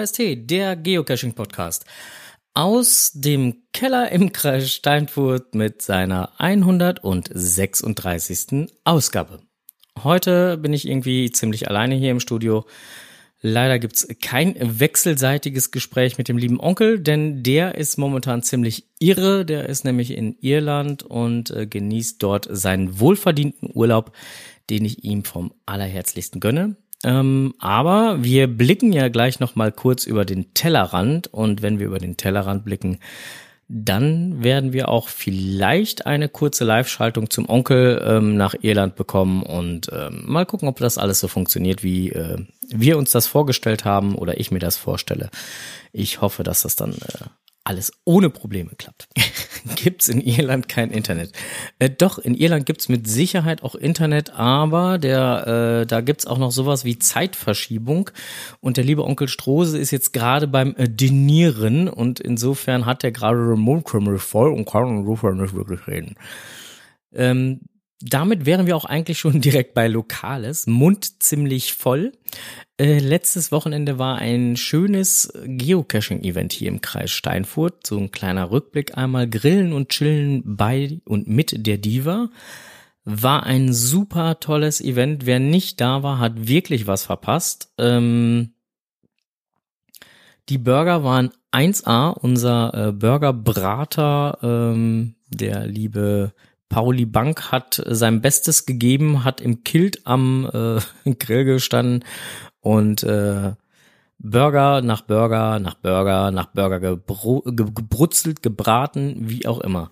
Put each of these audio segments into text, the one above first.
KST, der Geocaching-Podcast. Aus dem Keller im Kreis Steinfurt mit seiner 136. Ausgabe. Heute bin ich irgendwie ziemlich alleine hier im Studio. Leider gibt's kein wechselseitiges Gespräch mit dem lieben Onkel, denn der ist momentan ziemlich irre. Der ist nämlich in Irland und äh, genießt dort seinen wohlverdienten Urlaub, den ich ihm vom allerherzlichsten gönne. Ähm, aber wir blicken ja gleich noch mal kurz über den Tellerrand und wenn wir über den Tellerrand blicken, dann werden wir auch vielleicht eine kurze Live-Schaltung zum Onkel ähm, nach Irland bekommen und ähm, mal gucken, ob das alles so funktioniert, wie äh, wir uns das vorgestellt haben oder ich mir das vorstelle. Ich hoffe, dass das dann äh, alles ohne Probleme klappt. gibt's in Irland kein Internet. Äh, doch, in Irland gibt's mit Sicherheit auch Internet, aber der, äh, da gibt's auch noch sowas wie Zeitverschiebung. Und der liebe Onkel Strose ist jetzt gerade beim äh, Dinieren und insofern hat er gerade den Mundkrümel voll und kann insofern nicht wirklich reden. Ähm, damit wären wir auch eigentlich schon direkt bei Lokales. Mund ziemlich voll. Äh, letztes Wochenende war ein schönes Geocaching-Event hier im Kreis Steinfurt. So ein kleiner Rückblick einmal. Grillen und chillen bei und mit der Diva. War ein super tolles Event. Wer nicht da war, hat wirklich was verpasst. Ähm, die Burger waren 1A. Unser äh, Burgerbrater, ähm, der liebe Pauli Bank hat sein Bestes gegeben, hat im Kilt am äh, Grill gestanden und äh, Burger nach Burger nach Burger nach Burger gebru gebrutzelt, gebraten, wie auch immer.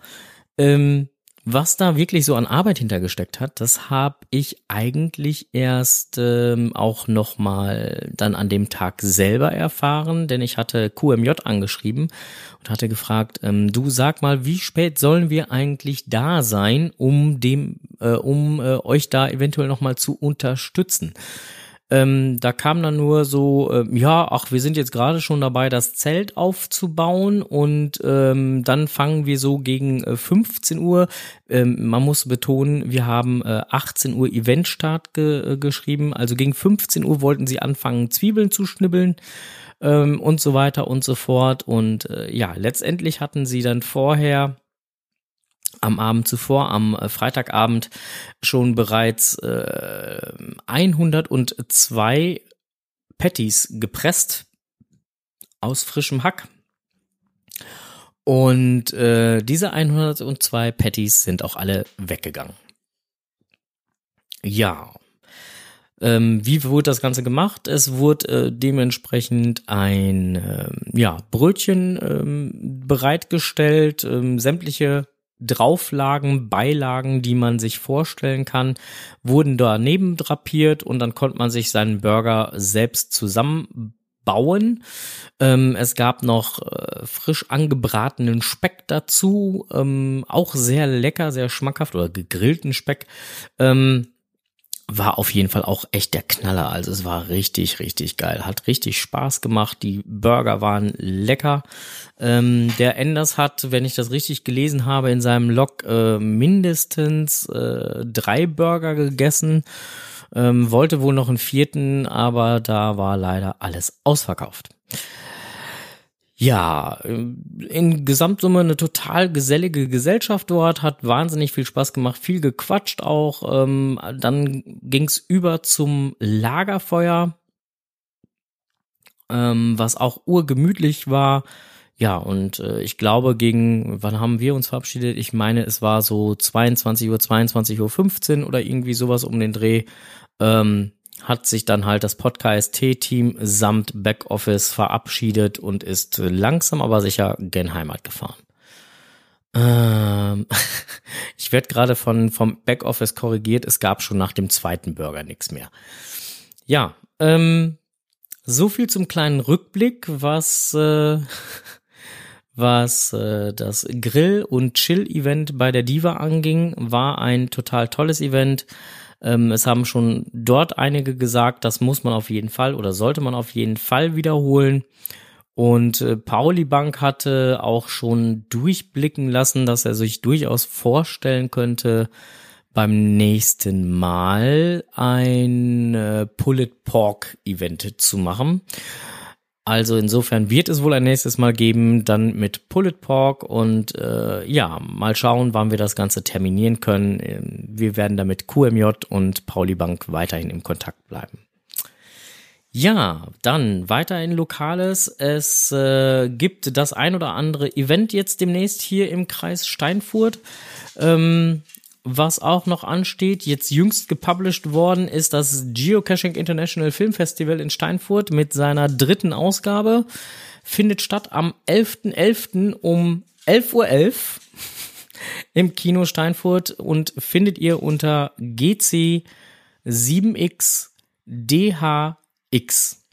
Ähm, was da wirklich so an Arbeit hintergesteckt hat, das habe ich eigentlich erst ähm, auch noch mal dann an dem Tag selber erfahren, denn ich hatte QMJ angeschrieben und hatte gefragt, ähm, du sag mal, wie spät sollen wir eigentlich da sein, um dem, äh, um äh, euch da eventuell noch mal zu unterstützen? Ähm, da kam dann nur so, äh, ja, ach, wir sind jetzt gerade schon dabei, das Zelt aufzubauen und ähm, dann fangen wir so gegen äh, 15 Uhr. Ähm, man muss betonen, wir haben äh, 18 Uhr Eventstart ge äh, geschrieben, also gegen 15 Uhr wollten sie anfangen, Zwiebeln zu schnibbeln ähm, und so weiter und so fort. Und äh, ja, letztendlich hatten sie dann vorher am Abend zuvor, am äh, Freitagabend, schon bereits äh, 102 Patties gepresst aus frischem Hack. Und äh, diese 102 Patties sind auch alle weggegangen. Ja. Ähm, wie wurde das Ganze gemacht? Es wurde äh, dementsprechend ein äh, ja, Brötchen ähm, bereitgestellt, ähm, sämtliche Drauflagen, Beilagen, die man sich vorstellen kann, wurden daneben drapiert und dann konnte man sich seinen Burger selbst zusammenbauen. Ähm, es gab noch äh, frisch angebratenen Speck dazu, ähm, auch sehr lecker, sehr schmackhaft oder gegrillten Speck. Ähm, war auf jeden Fall auch echt der Knaller. Also es war richtig, richtig geil. Hat richtig Spaß gemacht. Die Burger waren lecker. Ähm, der Enders hat, wenn ich das richtig gelesen habe, in seinem Log äh, mindestens äh, drei Burger gegessen. Ähm, wollte wohl noch einen vierten, aber da war leider alles ausverkauft. Ja, in Gesamtsumme eine total gesellige Gesellschaft dort, hat wahnsinnig viel Spaß gemacht, viel gequatscht auch. Ähm, dann ging's über zum Lagerfeuer, ähm, was auch urgemütlich war. Ja, und äh, ich glaube, gegen, wann haben wir uns verabschiedet? Ich meine, es war so 22 Uhr, 22.15 Uhr oder irgendwie sowas um den Dreh. Ähm, hat sich dann halt das Podcast-T-Team samt Backoffice verabschiedet und ist langsam aber sicher gen Heimat gefahren. Ähm, ich werde gerade von vom Backoffice korrigiert, es gab schon nach dem zweiten Burger nichts mehr. Ja, ähm, so viel zum kleinen Rückblick, was äh, was äh, das Grill- und Chill-Event bei der Diva anging, war ein total tolles Event. Ähm, es haben schon dort einige gesagt, das muss man auf jeden Fall oder sollte man auf jeden Fall wiederholen. Und äh, Pauli Bank hatte auch schon durchblicken lassen, dass er sich durchaus vorstellen könnte, beim nächsten Mal ein äh, Pulled Pork Event zu machen. Also insofern wird es wohl ein nächstes Mal geben, dann mit Pull It Pork und äh, ja, mal schauen, wann wir das Ganze terminieren können. Ähm, wir werden damit QMJ und Pauli Bank weiterhin im Kontakt bleiben. Ja, dann weiter in Lokales. Es äh, gibt das ein oder andere Event jetzt demnächst hier im Kreis Steinfurt. Ähm, was auch noch ansteht, jetzt jüngst gepublished worden, ist das Geocaching International Film Festival in Steinfurt mit seiner dritten Ausgabe. Findet statt am 11.11. .11. um 11.11 Uhr .11 im Kino Steinfurt und findet ihr unter GC 7X DHX.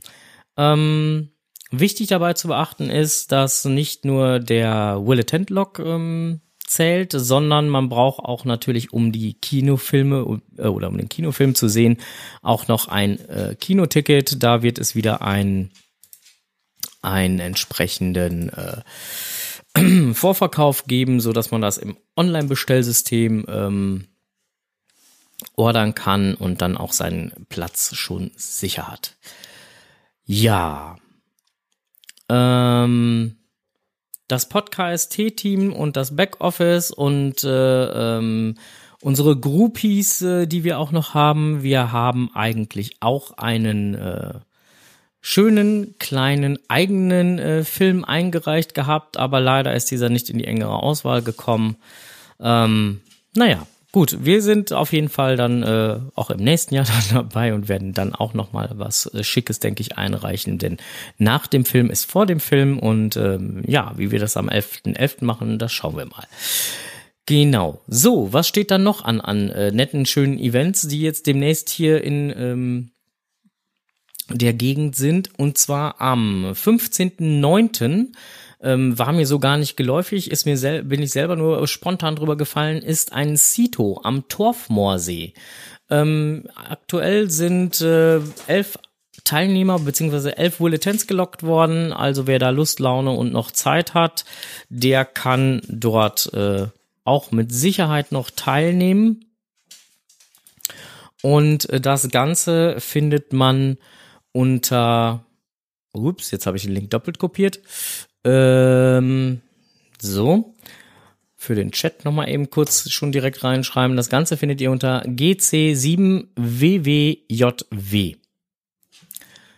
Ähm, wichtig dabei zu beachten ist, dass nicht nur der Will Attend Log ähm, zählt, sondern man braucht auch natürlich, um die Kinofilme äh, oder um den Kinofilm zu sehen, auch noch ein äh, Kinoticket. Da wird es wieder ein einen entsprechenden äh, Vorverkauf geben, so dass man das im Online-Bestellsystem ähm, ordern kann und dann auch seinen Platz schon sicher hat. Ja. Ähm, das Podcast-Team und das Backoffice und äh, ähm, unsere Groupies, äh, die wir auch noch haben. Wir haben eigentlich auch einen äh, schönen kleinen eigenen äh, Film eingereicht gehabt, aber leider ist dieser nicht in die engere Auswahl gekommen. Ähm, naja, Gut, wir sind auf jeden Fall dann äh, auch im nächsten Jahr dann dabei und werden dann auch noch mal was äh, Schickes, denke ich, einreichen. Denn nach dem Film ist vor dem Film und ähm, ja, wie wir das am 11.11. .11. machen, das schauen wir mal. Genau. So, was steht dann noch an an äh, netten, schönen Events, die jetzt demnächst hier in ähm, der Gegend sind? Und zwar am 15.09 ähm, war mir so gar nicht geläufig, ist mir sel bin ich selber nur spontan drüber gefallen, ist ein Cito am Torfmoorsee. Ähm, aktuell sind äh, elf Teilnehmer bzw. elf Bulletins gelockt worden. Also wer da Lust, Laune und noch Zeit hat, der kann dort äh, auch mit Sicherheit noch teilnehmen. Und äh, das Ganze findet man unter, ups, jetzt habe ich den Link doppelt kopiert, ähm, so. Für den Chat nochmal eben kurz schon direkt reinschreiben. Das Ganze findet ihr unter GC7WWJW.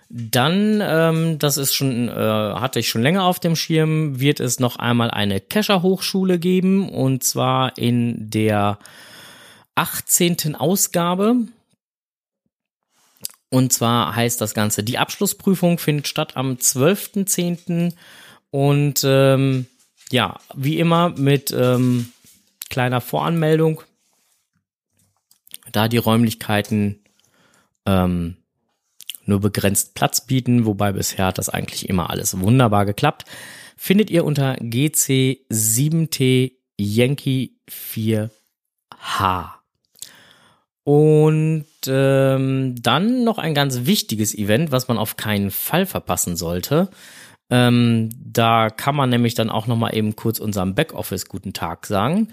Dann, ähm, das ist schon, äh, hatte ich schon länger auf dem Schirm, wird es noch einmal eine Kescher-Hochschule geben und zwar in der 18. Ausgabe. Und zwar heißt das Ganze, die Abschlussprüfung findet statt am 12.10. Und ähm, ja, wie immer mit ähm, kleiner Voranmeldung, da die Räumlichkeiten ähm, nur begrenzt Platz bieten, wobei bisher hat das eigentlich immer alles wunderbar geklappt, findet ihr unter GC7T Yankee 4H. Und ähm, dann noch ein ganz wichtiges Event, was man auf keinen Fall verpassen sollte. Ähm, da kann man nämlich dann auch noch mal eben kurz unserem Backoffice guten Tag sagen.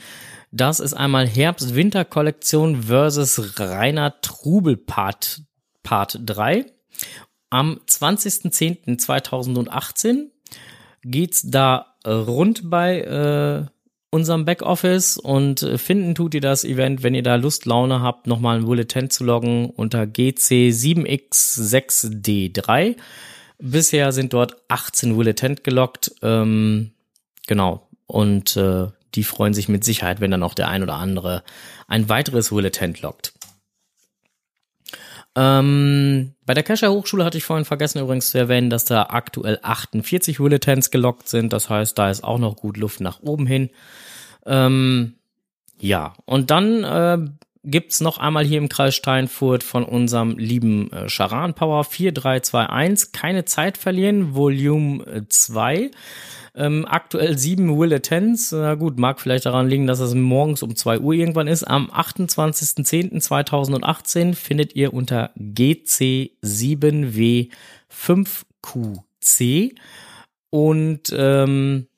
Das ist einmal Herbst-Winter-Kollektion versus Rainer Trubel Part, Part 3. Am 20.10.2018 geht's da rund bei äh, unserem Backoffice und finden tut ihr das Event, wenn ihr da Lust, Laune habt, nochmal ein Bulletin zu loggen unter GC7X6D3. Bisher sind dort 18 Will Attent gelockt. Ähm, genau. Und äh, die freuen sich mit Sicherheit, wenn dann auch der ein oder andere ein weiteres Will Attent lockt. Ähm, bei der Kescher Hochschule hatte ich vorhin vergessen übrigens zu erwähnen, dass da aktuell 48 Will Attents gelockt sind. Das heißt, da ist auch noch gut Luft nach oben hin. Ähm, ja, und dann äh, gibt's noch einmal hier im Kreis Steinfurt von unserem lieben äh, Charan Power 4321. Keine Zeit verlieren, Volume 2. Ähm, aktuell sieben Will Attends. Na gut, mag vielleicht daran liegen, dass es morgens um 2 Uhr irgendwann ist. Am 28.10.2018 findet ihr unter GC7W5QC. Und ähm,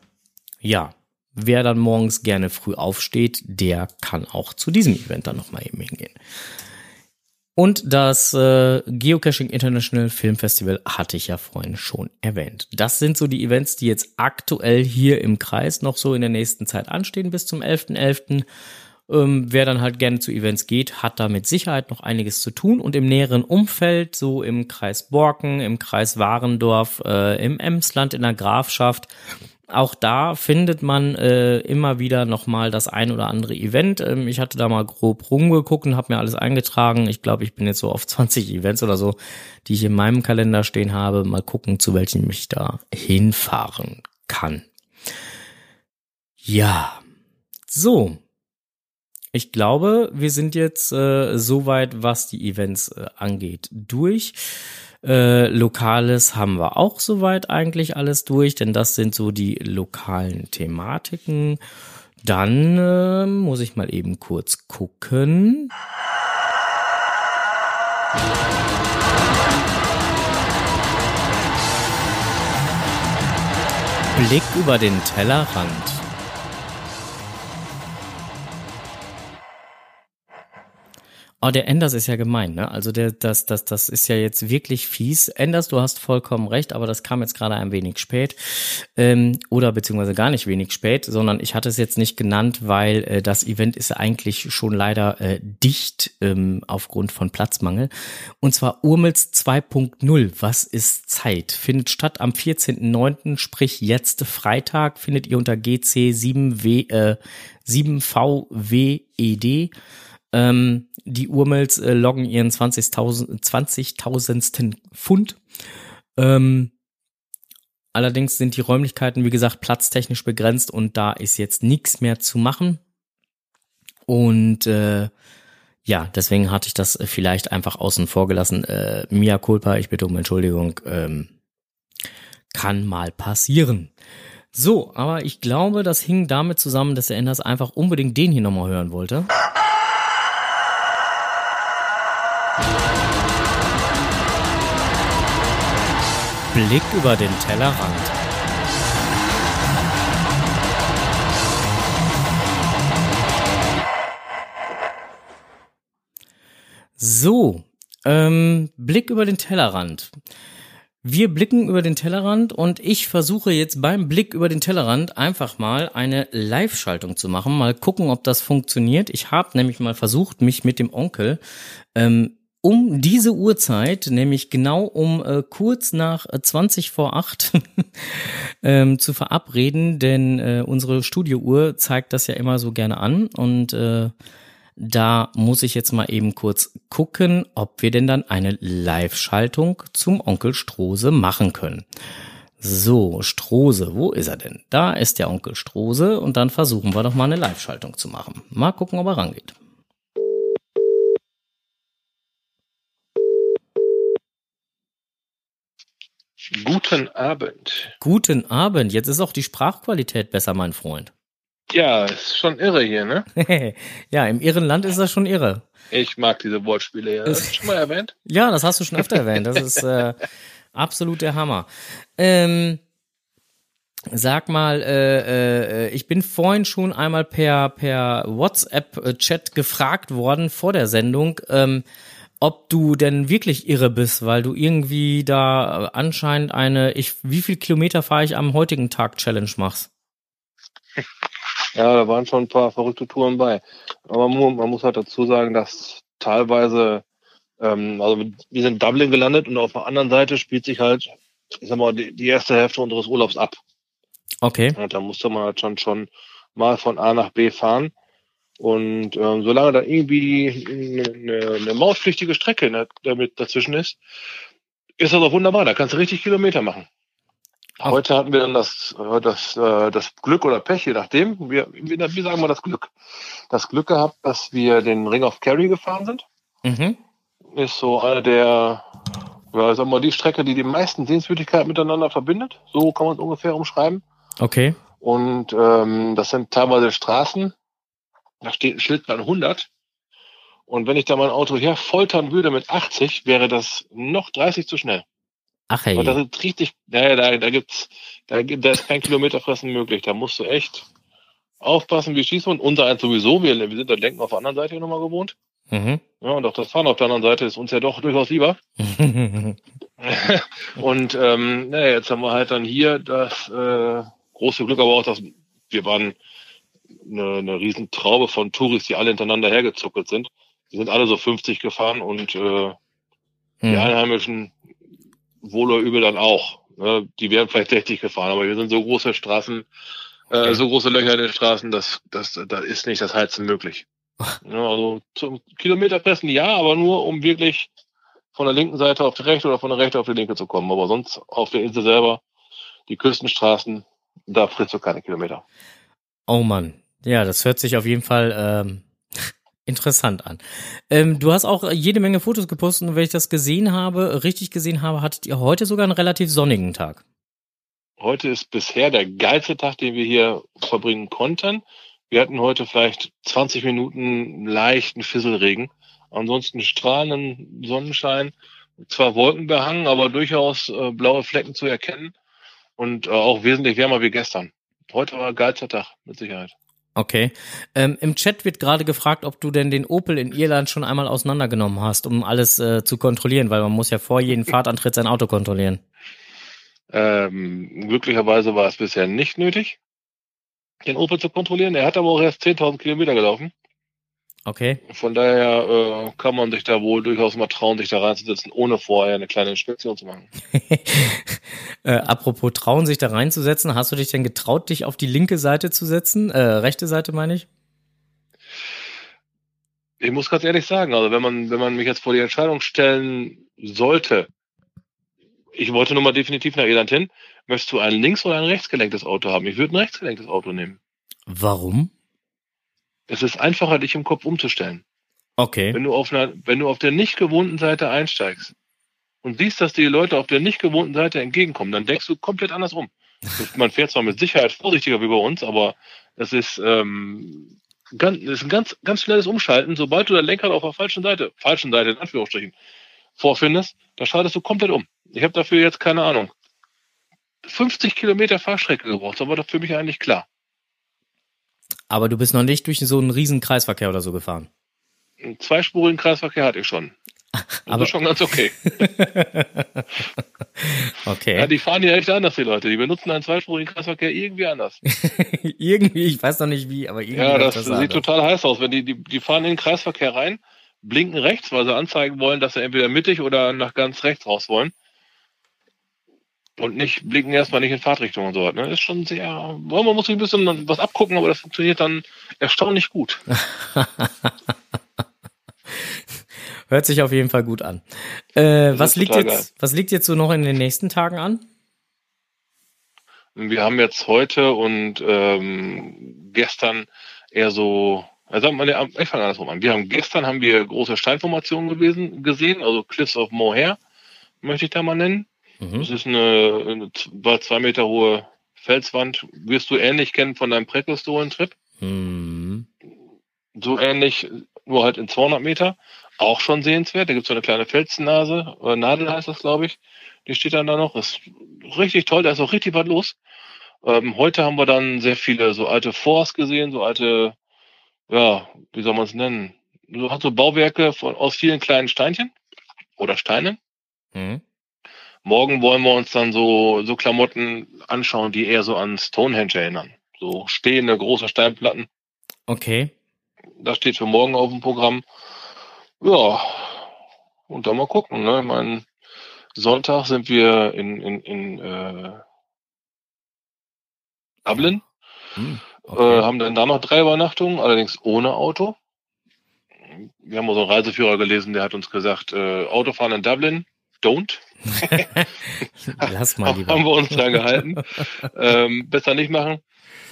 ja, Wer dann morgens gerne früh aufsteht, der kann auch zu diesem Event dann nochmal eben hingehen. Und das äh, Geocaching International Film Festival hatte ich ja vorhin schon erwähnt. Das sind so die Events, die jetzt aktuell hier im Kreis noch so in der nächsten Zeit anstehen bis zum 11.11. .11. Ähm, wer dann halt gerne zu Events geht, hat da mit Sicherheit noch einiges zu tun. Und im näheren Umfeld, so im Kreis Borken, im Kreis Warendorf, äh, im Emsland, in der Grafschaft, auch da findet man äh, immer wieder nochmal das ein oder andere Event. Ähm, ich hatte da mal grob rumgeguckt und habe mir alles eingetragen. Ich glaube, ich bin jetzt so auf 20 Events oder so, die ich in meinem Kalender stehen habe. Mal gucken, zu welchen ich da hinfahren kann. Ja, so. Ich glaube, wir sind jetzt äh, soweit, was die Events äh, angeht, durch. Äh, Lokales haben wir auch soweit eigentlich alles durch, denn das sind so die lokalen Thematiken. Dann äh, muss ich mal eben kurz gucken. Blick über den Tellerrand. Oh, der Enders ist ja gemein, ne? Also der, das, das, das ist ja jetzt wirklich fies. Enders, du hast vollkommen recht, aber das kam jetzt gerade ein wenig spät. Ähm, oder beziehungsweise gar nicht wenig spät, sondern ich hatte es jetzt nicht genannt, weil äh, das Event ist eigentlich schon leider äh, dicht ähm, aufgrund von Platzmangel. Und zwar Urmels 2.0. Was ist Zeit? Findet statt am 14.09., sprich jetzt Freitag, findet ihr unter GC 7W, äh, 7VWED. Ähm, die Urmels äh, loggen ihren 20.000 20.000. Pfund. Ähm, allerdings sind die Räumlichkeiten, wie gesagt, platztechnisch begrenzt und da ist jetzt nichts mehr zu machen. Und äh, ja, deswegen hatte ich das vielleicht einfach außen vor gelassen. Äh, Mia culpa, ich bitte um Entschuldigung. Ähm, kann mal passieren. So, aber ich glaube, das hing damit zusammen, dass der Enders einfach unbedingt den hier nochmal hören wollte. Blick über den Tellerrand. So, ähm, Blick über den Tellerrand. Wir blicken über den Tellerrand und ich versuche jetzt beim Blick über den Tellerrand einfach mal eine Live-Schaltung zu machen. Mal gucken, ob das funktioniert. Ich habe nämlich mal versucht, mich mit dem Onkel ähm, um diese Uhrzeit, nämlich genau um äh, kurz nach äh, 20 vor 8 ähm, zu verabreden, denn äh, unsere Studiouhr zeigt das ja immer so gerne an und äh, da muss ich jetzt mal eben kurz gucken, ob wir denn dann eine Live-Schaltung zum Onkel Strose machen können. So, Strose, wo ist er denn? Da ist der Onkel Strose und dann versuchen wir doch mal eine Live-Schaltung zu machen. Mal gucken, ob er rangeht. Guten Abend. Guten Abend. Jetzt ist auch die Sprachqualität besser, mein Freund. Ja, ist schon irre hier, ne? ja, im irren Land ist das schon irre. Ich mag diese Wortspiele ja. Hast du schon mal erwähnt? ja, das hast du schon öfter erwähnt. Das ist äh, absolut der Hammer. Ähm, Sag mal, äh, äh, ich bin vorhin schon einmal per per WhatsApp-Chat gefragt worden vor der Sendung, ähm, ob du denn wirklich irre bist, weil du irgendwie da anscheinend eine, ich, wie viel Kilometer fahre ich am heutigen Tag Challenge machst. Ja, da waren schon ein paar verrückte Touren bei. Aber man, man muss halt dazu sagen, dass teilweise, ähm, also wir sind in Dublin gelandet und auf der anderen Seite spielt sich halt, ich sag mal, die, die erste Hälfte unseres Urlaubs ab. Okay. Und da musste man halt schon schon mal von A nach B fahren. Und ähm, solange da irgendwie eine, eine mautpflichtige Strecke ne, damit dazwischen ist, ist das auch wunderbar. Da kannst du richtig Kilometer machen. Ach. Heute hatten wir dann das, äh, das, äh, das Glück oder Pech, je nachdem. Wir, wie sagen wir das Glück? Das Glück gehabt, dass wir den Ring of Kerry gefahren sind. Mhm. Ist so eine der, ja, sagen wir mal, die Strecke, die die meisten Sehenswürdigkeiten miteinander verbindet. So kann man es ungefähr umschreiben. Okay. Und ähm, das sind teilweise Straßen, da steht ein Schild dran 100. Und wenn ich da mein Auto her foltern würde mit 80, wäre das noch 30 zu schnell. Ach hey. Und das ist richtig, naja, da, da gibt's, da, da ist kein Kilometerfressen möglich. Da musst du echt aufpassen wie Schießhund. Unser eins sowieso, wir, wir sind da Lenken auf der anderen Seite nochmal gewohnt. Mhm. Ja, und auch das Fahren auf der anderen Seite ist uns ja doch durchaus lieber. und ähm, naja, jetzt haben wir halt dann hier das äh, große Glück, aber auch, dass wir waren eine, eine riesen Traube von Touris, die alle hintereinander hergezuckelt sind. Die sind alle so 50 gefahren und äh, die Einheimischen wohl oder übel dann auch. Ne? Die wären vielleicht 60 gefahren, aber wir sind so große Straßen, äh, so große Löcher in den Straßen, dass das, da ist nicht das Heizen möglich. ja, also zum Kilometer pressen ja, aber nur um wirklich von der linken Seite auf die rechte oder von der rechten auf die linke zu kommen. Aber sonst auf der Insel selber, die Küstenstraßen, da frisst du keine Kilometer. Oh Mann. Ja, das hört sich auf jeden Fall ähm, interessant an. Ähm, du hast auch jede Menge Fotos gepostet und wenn ich das gesehen habe, richtig gesehen habe, hattet ihr heute sogar einen relativ sonnigen Tag. Heute ist bisher der geilste Tag, den wir hier verbringen konnten. Wir hatten heute vielleicht 20 Minuten leichten Fisselregen. Ansonsten strahlenden Sonnenschein. Zwar wolkenbehangen, aber durchaus äh, blaue Flecken zu erkennen. Und äh, auch wesentlich wärmer wie gestern. Heute war ein geilster Tag, mit Sicherheit. Okay. Ähm, Im Chat wird gerade gefragt, ob du denn den Opel in Irland schon einmal auseinandergenommen hast, um alles äh, zu kontrollieren, weil man muss ja vor jedem Fahrtantritt sein Auto kontrollieren. Ähm, glücklicherweise war es bisher nicht nötig, den Opel zu kontrollieren. Er hat aber auch erst 10.000 Kilometer gelaufen. Okay. Von daher äh, kann man sich da wohl durchaus mal trauen, sich da reinzusetzen, ohne vorher eine kleine Inspektion zu machen. äh, apropos trauen, sich da reinzusetzen, hast du dich denn getraut, dich auf die linke Seite zu setzen? Äh, rechte Seite meine ich? Ich muss ganz ehrlich sagen, also wenn man, wenn man mich jetzt vor die Entscheidung stellen sollte, ich wollte nun mal definitiv nach Irland hin, möchtest du ein links- oder ein rechtsgelenktes Auto haben? Ich würde ein rechtsgelenktes Auto nehmen. Warum? Es ist einfacher, dich im Kopf umzustellen. Okay. Wenn du auf einer, wenn du auf der nicht gewohnten Seite einsteigst und siehst, dass die Leute auf der nicht gewohnten Seite entgegenkommen, dann denkst du komplett anders um. Man fährt zwar mit Sicherheit vorsichtiger wie bei uns, aber es ist, ähm, ganz, ist ein ganz, ganz schnelles Umschalten. Sobald du dein Lenkrad auf der falschen Seite, falschen Seite in Anführungsstrichen, vorfindest, da schaltest du komplett um. Ich habe dafür jetzt keine Ahnung. 50 Kilometer Fahrstrecke gebraucht, aber das für mich eigentlich klar. Aber du bist noch nicht durch so einen riesen Kreisverkehr oder so gefahren. Einen zweispurigen Kreisverkehr hatte ich schon. Das aber ist schon ganz okay. okay. Ja, die fahren ja echt anders, die Leute. Die benutzen einen zweispurigen Kreisverkehr irgendwie anders. irgendwie, ich weiß noch nicht wie, aber irgendwie. Ja, das, das sieht anders. total heiß aus. Wenn die, die, die fahren in den Kreisverkehr rein, blinken rechts, weil sie anzeigen wollen, dass sie entweder mittig oder nach ganz rechts raus wollen und nicht blicken erstmal nicht in Fahrtrichtung und so. Ne? Ist schon sehr, man muss sich ein bisschen was abgucken, aber das funktioniert dann erstaunlich gut. Hört sich auf jeden Fall gut an. Äh, was liegt jetzt, geil. was liegt jetzt so noch in den nächsten Tagen an? Wir haben jetzt heute und ähm, gestern eher so, also ich fange andersrum an. Wir haben gestern haben wir große Steinformationen gewesen, gesehen, also Cliffs of Moher, möchte ich da mal nennen. Mhm. Das ist eine, eine zwei Meter hohe Felswand. Wirst du ähnlich kennen von deinem Präkustoren-Trip. Mhm. So ähnlich, nur halt in 200 Meter. Auch schon sehenswert. Da gibt es so eine kleine Felsnase. Oder Nadel heißt das, glaube ich. Die steht dann da noch. Ist richtig toll. Da ist auch richtig was los. Ähm, heute haben wir dann sehr viele so alte Forts gesehen, so alte, ja, wie soll man es nennen? So hat so Bauwerke von, aus vielen kleinen Steinchen oder Steinen. Mhm. Morgen wollen wir uns dann so, so Klamotten anschauen, die eher so an Stonehenge erinnern. So stehende große Steinplatten. Okay. Das steht für morgen auf dem Programm. Ja, und dann mal gucken. Ne? Ich meine, Sonntag sind wir in, in, in äh, Dublin. Hm, okay. äh, haben dann da noch drei Übernachtungen, allerdings ohne Auto. Wir haben so einen Reiseführer gelesen, der hat uns gesagt, äh, Autofahren in Dublin, don't. Lass mal lieber. Haben wir uns da gehalten. ähm, besser nicht machen.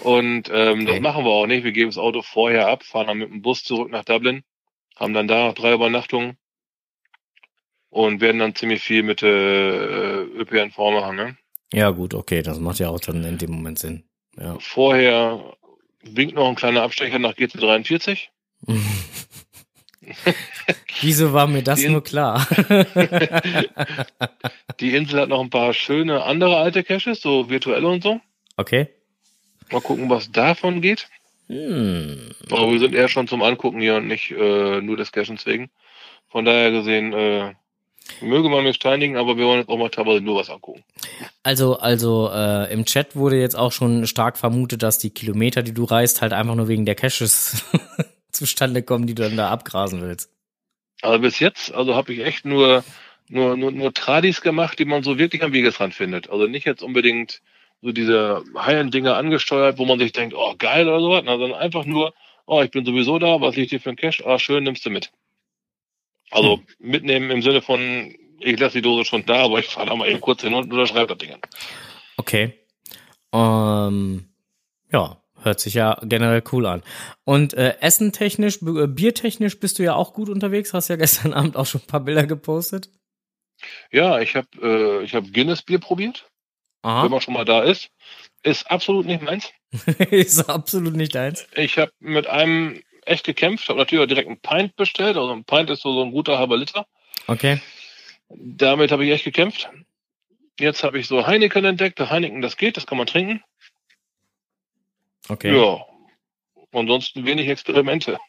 Und ähm, okay. das machen wir auch nicht. Wir geben das Auto vorher ab, fahren dann mit dem Bus zurück nach Dublin, haben dann da drei Übernachtungen und werden dann ziemlich viel mit äh, ÖPNV machen. Ne? Ja gut, okay, das macht ja auch dann in dem Moment Sinn. Ja. Vorher winkt noch ein kleiner Abstecher nach GT43. Wieso war mir das nur klar? die Insel hat noch ein paar schöne andere alte Caches, so virtuelle und so. Okay. Mal gucken, was davon geht. Hm. Aber wir sind eher schon zum Angucken hier und nicht äh, nur des Cashens wegen. Von daher gesehen, äh, möge man mich steinigen, aber wir wollen jetzt auch mal teilweise nur was angucken. Also, also äh, im Chat wurde jetzt auch schon stark vermutet, dass die Kilometer, die du reist, halt einfach nur wegen der Caches zustande kommen, die du dann da abgrasen willst. Also bis jetzt, also habe ich echt nur, nur, nur, nur Tradis gemacht, die man so wirklich am Wegesrand findet. Also nicht jetzt unbedingt so diese High-End-Dinge angesteuert, wo man sich denkt, oh geil oder sowas, sondern einfach nur, oh, ich bin sowieso da, was liegt hier für ein Cash? Ah, schön, nimmst du mit. Also Hm. mitnehmen im Sinne von, ich lasse die Dose schon da, aber ich fahre da mal eben kurz hin und unterschreibe das Ding. Okay. Ähm, ja, hört sich ja generell cool an. Und äh, essentechnisch, äh, biertechnisch bist du ja auch gut unterwegs. Hast ja gestern Abend auch schon ein paar Bilder gepostet. Ja, ich habe äh, ich hab Guinness-Bier probiert, wenn Aha. man schon mal da ist. Ist absolut nicht meins. Ist absolut nicht deins. Ich habe mit einem echt gekämpft, habe natürlich auch direkt einen Pint bestellt. Also ein Pint ist so, so ein guter halber Liter. Okay. Damit habe ich echt gekämpft. Jetzt habe ich so Heineken entdeckt. Heineken, das geht, das kann man trinken. Okay. Ja. Ansonsten wenig Experimente.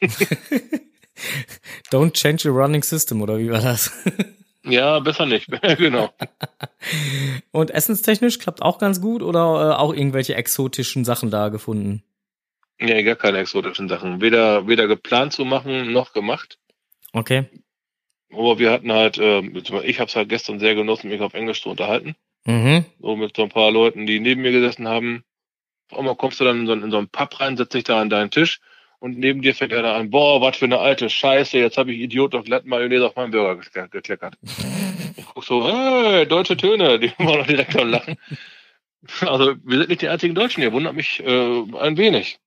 Don't change your running system, oder wie war das? ja, besser nicht. genau. Und essenstechnisch klappt auch ganz gut oder äh, auch irgendwelche exotischen Sachen da gefunden? Nee, gar keine exotischen Sachen. Weder, weder geplant zu machen, noch gemacht. Okay. Aber wir hatten halt, ähm, ich habe es halt gestern sehr genossen, mich auf Englisch zu unterhalten. Mhm. So mit so ein paar Leuten, die neben mir gesessen haben. Auf einmal kommst du dann in so, in so einen Pub rein, setzt dich da an deinen Tisch und neben dir fängt einer an, boah, was für eine alte Scheiße, jetzt habe ich Idiot doch glatt Mayonnaise auf meinen Burger gekle- gekleckert. Ich guck so, hey, deutsche Töne, die waren noch direkt am Lachen. Also wir sind nicht die einzigen Deutschen hier, wundert mich äh, ein wenig.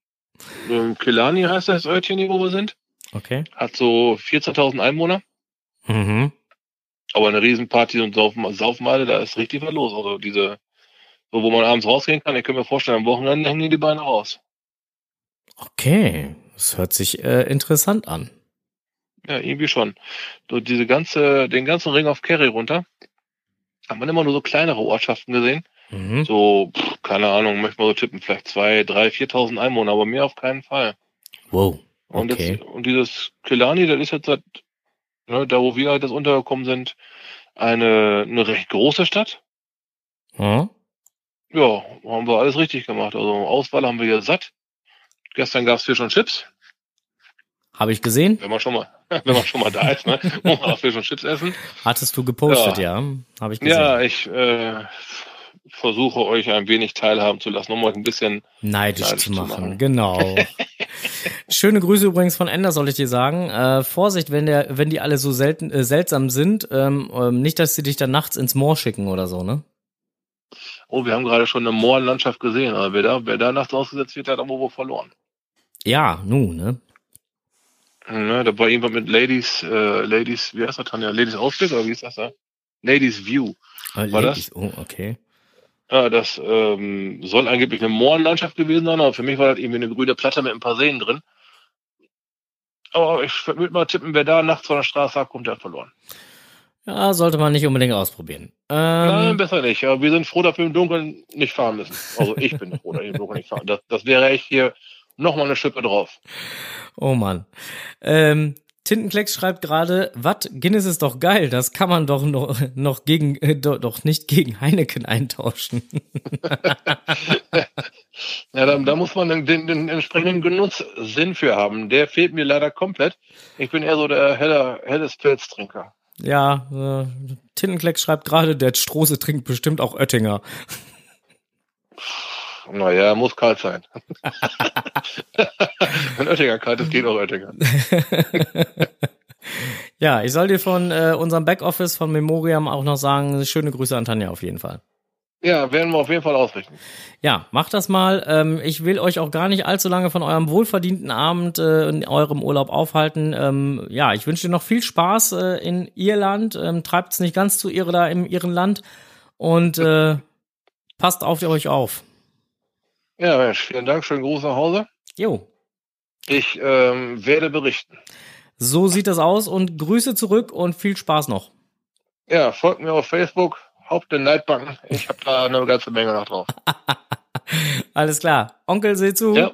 Ähm, Kilani heißt das Örtchen hier, wo wir sind. Okay. Hat so 14.000 Einwohner, Mhm. aber eine Riesenparty und Saufen, Saufen alle, da ist richtig was los. Also diese, so wo man abends rausgehen kann, ich kann mir vorstellen, am Wochenende hängen die Beine raus. Okay. Das hört sich äh, interessant an. Ja, irgendwie schon. So diese ganze, den ganzen Ring of Kerry runter, hat man immer nur so kleinere Ortschaften gesehen. Mhm. So, pff, keine Ahnung, möchte mal so tippen, vielleicht zwei, drei, viertausend Einwohner, aber mehr auf keinen Fall. Wow. Und, Okay. das, und dieses Kilani, das ist jetzt seit, ne, da wo wir halt jetzt untergekommen sind, eine, eine recht große Stadt. Hm? Ja, haben wir alles richtig gemacht. Also Auswahl haben wir hier satt. Gestern gab's Fisch und Chips. Habe ich gesehen. Wenn man schon mal, wenn man schon mal da ist, ne, muss man auch Fisch und Chips essen. Hattest du gepostet, ja. Habe ich gesehen. Ja, ich äh, versuche euch ein wenig teilhaben zu lassen, um euch ein bisschen. Neidisch Neidisch zu zu machen. machen. Genau. Schöne Grüße übrigens von Ender, soll ich dir sagen. Äh, Vorsicht, wenn der, wenn die alle so selten, äh, seltsam sind, ähm, ähm, nicht, dass sie dich dann nachts ins Moor schicken oder so, ne? Oh, wir haben gerade schon eine Moorlandschaft gesehen, aber wer da, wer da nachts ausgesetzt wird, der hat aber wohl verloren. Ja, nu, ne? Ne, da war irgendwas mit Ladies, äh, Ladies, wie heißt das, Tanja? Ladies Ausblick oder wie ist das da? Ladies View. Äh, War Ladies- Oh, okay. Ja, das ähm, soll angeblich eine Moorlandschaft gewesen sein, aber für mich war das irgendwie eine grüne Platte mit ein paar Seen drin. Aber ich würde mal tippen, wer da nachts von der Straße abkommt, der hat verloren. Ja, sollte man nicht unbedingt ausprobieren. Nein, Ähm, besser nicht. Aber wir sind froh, dass wir im Dunkeln nicht fahren müssen. Also ich bin froh, dass wir im Dunkeln nicht fahren. Das, das wäre echt hier nochmal eine Schippe drauf. oh Mann. Ähm, Tintenklecks schreibt gerade, was, Guinness ist doch geil, das kann man doch noch, noch gegen, äh, doch, doch nicht gegen Heineken eintauschen. Ja, da, da muss man den, den, den entsprechenden Genusssinn für haben. Der fehlt mir leider komplett. Ich bin eher so der helle, helles Pilztrinker. Ja, äh, Tintenklecks schreibt gerade, der Strose trinkt bestimmt auch Oettinger. Naja, muss kalt sein. Wenn Oettinger kalt ist, geht auch Oettinger. ja, ich soll dir von äh, unserem Backoffice von Memoriam auch noch sagen, schöne Grüße an Tanja auf jeden Fall. Ja, werden wir auf jeden Fall ausrichten. Ja, macht das mal. Ähm, ich will euch auch gar nicht allzu lange von eurem wohlverdienten Abend äh, in eurem Urlaub aufhalten. Ähm, ja, ich wünsche dir noch viel Spaß äh, in Irland. Ähm, Treibt's nicht ganz zu irre da im ihren Land und äh, passt auf euch auf. Ja, Mensch, vielen Dank. Schönen Gruß nach Hause. Jo, Ich ähm, werde berichten. so sieht das aus und Grüße zurück und viel Spaß noch. Ja, folgt mir auf Facebook. Haupt den Neidbacken. Ich habe da eine ganze Menge noch drauf. Alles klar. Onkel, seh zu. Ja.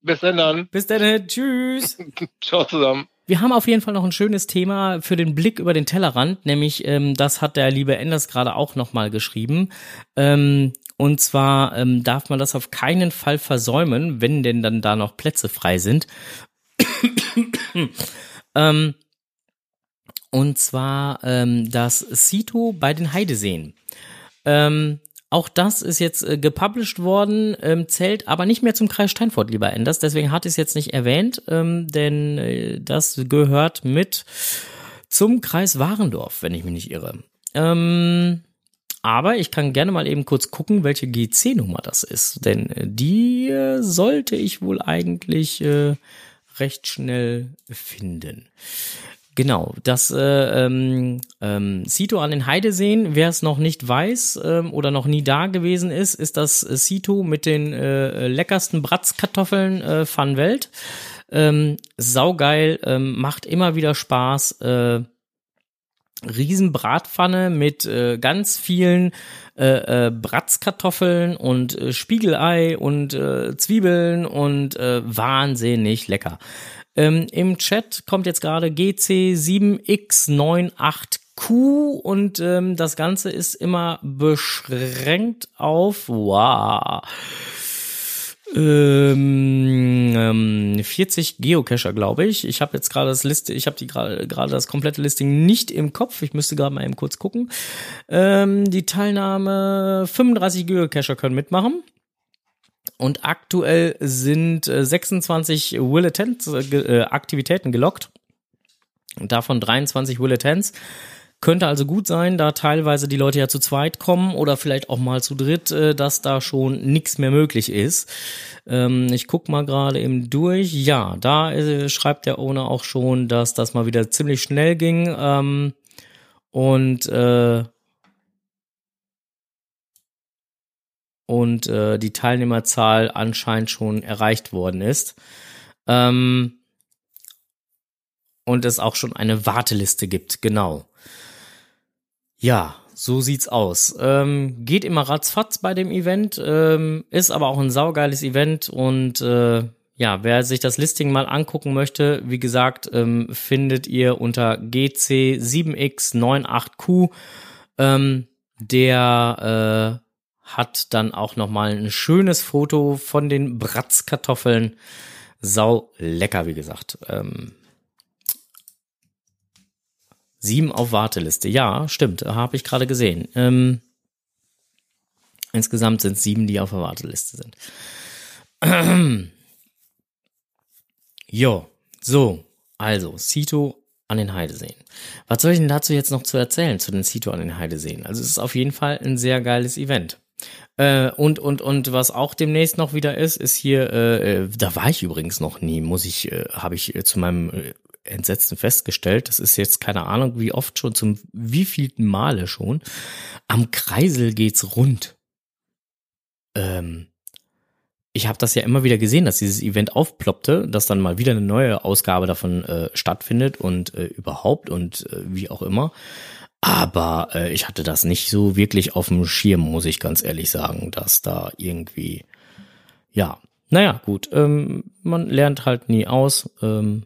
Bis dann. Bis dann. Tschüss. Ciao zusammen. Wir haben auf jeden Fall noch ein schönes Thema für den Blick über den Tellerrand, nämlich ähm, das hat der liebe Enders gerade auch nochmal geschrieben. Ähm, und zwar ähm, darf man das auf keinen Fall versäumen, wenn denn dann da noch Plätze frei sind. ähm, und zwar ähm, das Sito bei den Heideseen. Ähm, auch das ist jetzt äh, gepublished worden, ähm, zählt aber nicht mehr zum Kreis Steinfurt, lieber Enders. Deswegen hatte ich es jetzt nicht erwähnt, ähm, denn äh, das gehört mit zum Kreis Warendorf, wenn ich mich nicht irre. Ähm, aber ich kann gerne mal eben kurz gucken, welche GC-Nummer das ist, denn äh, die äh, sollte ich wohl eigentlich äh, recht schnell finden. Genau, das äh, ähm, ähm, Sito an den Heideseen, wer es noch nicht weiß ähm, oder noch nie da gewesen ist, ist das äh, Sito mit den äh, leckersten Bratzkartoffeln äh, von Welt. Ähm, saugeil, ähm, macht immer wieder Spaß. Äh, Riesenbratpfanne mit äh, ganz vielen äh, äh, Bratzkartoffeln und äh, Spiegelei und äh, Zwiebeln und äh, wahnsinnig lecker. Ähm, Im Chat kommt jetzt gerade GC7X98Q und ähm, das Ganze ist immer beschränkt auf wow. Ähm, 40 ähm, Geocacher, glaube ich. Ich habe jetzt gerade das Liste, ich habe die gerade gerade das komplette Listing nicht im Kopf. Ich müsste gerade mal eben kurz gucken. Ähm, die Teilnahme 35 Geocacher können mitmachen. Und aktuell sind 26 äh, Will Attends äh, äh, Aktivitäten gelockt. Davon 23 Will Attends. Könnte also gut sein, da teilweise die Leute ja zu zweit kommen oder vielleicht auch mal zu dritt, dass da schon nichts mehr möglich ist. Ähm, ich guck mal gerade eben durch. Ja, da schreibt der Owner auch schon, dass das mal wieder ziemlich schnell ging. Ähm, und und äh, die Teilnehmerzahl anscheinend schon erreicht worden ist. Ähm, und es auch schon eine Warteliste gibt, genau. Ja, so sieht's aus. Ähm, geht immer ratzfatz bei dem Event, ähm, ist aber auch ein saugeiles Event und äh, ja, wer sich das Listing mal angucken möchte, wie gesagt, ähm, findet ihr unter GC7X98Q. Ähm, der äh, hat dann auch noch mal ein schönes Foto von den Bratzkartoffeln. Sau lecker, wie gesagt. Ähm, sieben auf Warteliste. Ja, stimmt, habe ich gerade gesehen. Ähm, insgesamt sind sieben, die auf der Warteliste sind. jo, so, also, Sito an den Heideseen. Was soll ich denn dazu jetzt noch zu erzählen, zu den Sito an den Heideseen? Also, es ist auf jeden Fall ein sehr geiles Event. Äh, und, und, und was auch demnächst noch wieder ist, ist hier, äh, äh da war ich übrigens noch nie, muss ich, äh, habe ich äh, zu meinem äh, Entsetzten festgestellt. Das ist jetzt keine Ahnung, wie oft schon, zum wievielten Male schon. Am Kreisel geht's rund. Ähm, ich habe das ja immer wieder gesehen, dass dieses Event aufploppte, dass dann mal wieder eine neue Ausgabe davon äh, stattfindet und äh, überhaupt und äh, wie auch immer. Aber äh, ich hatte das nicht so wirklich auf dem Schirm, muss ich ganz ehrlich sagen, dass da irgendwie, ja, naja, gut, ähm, man lernt halt nie aus. Ähm,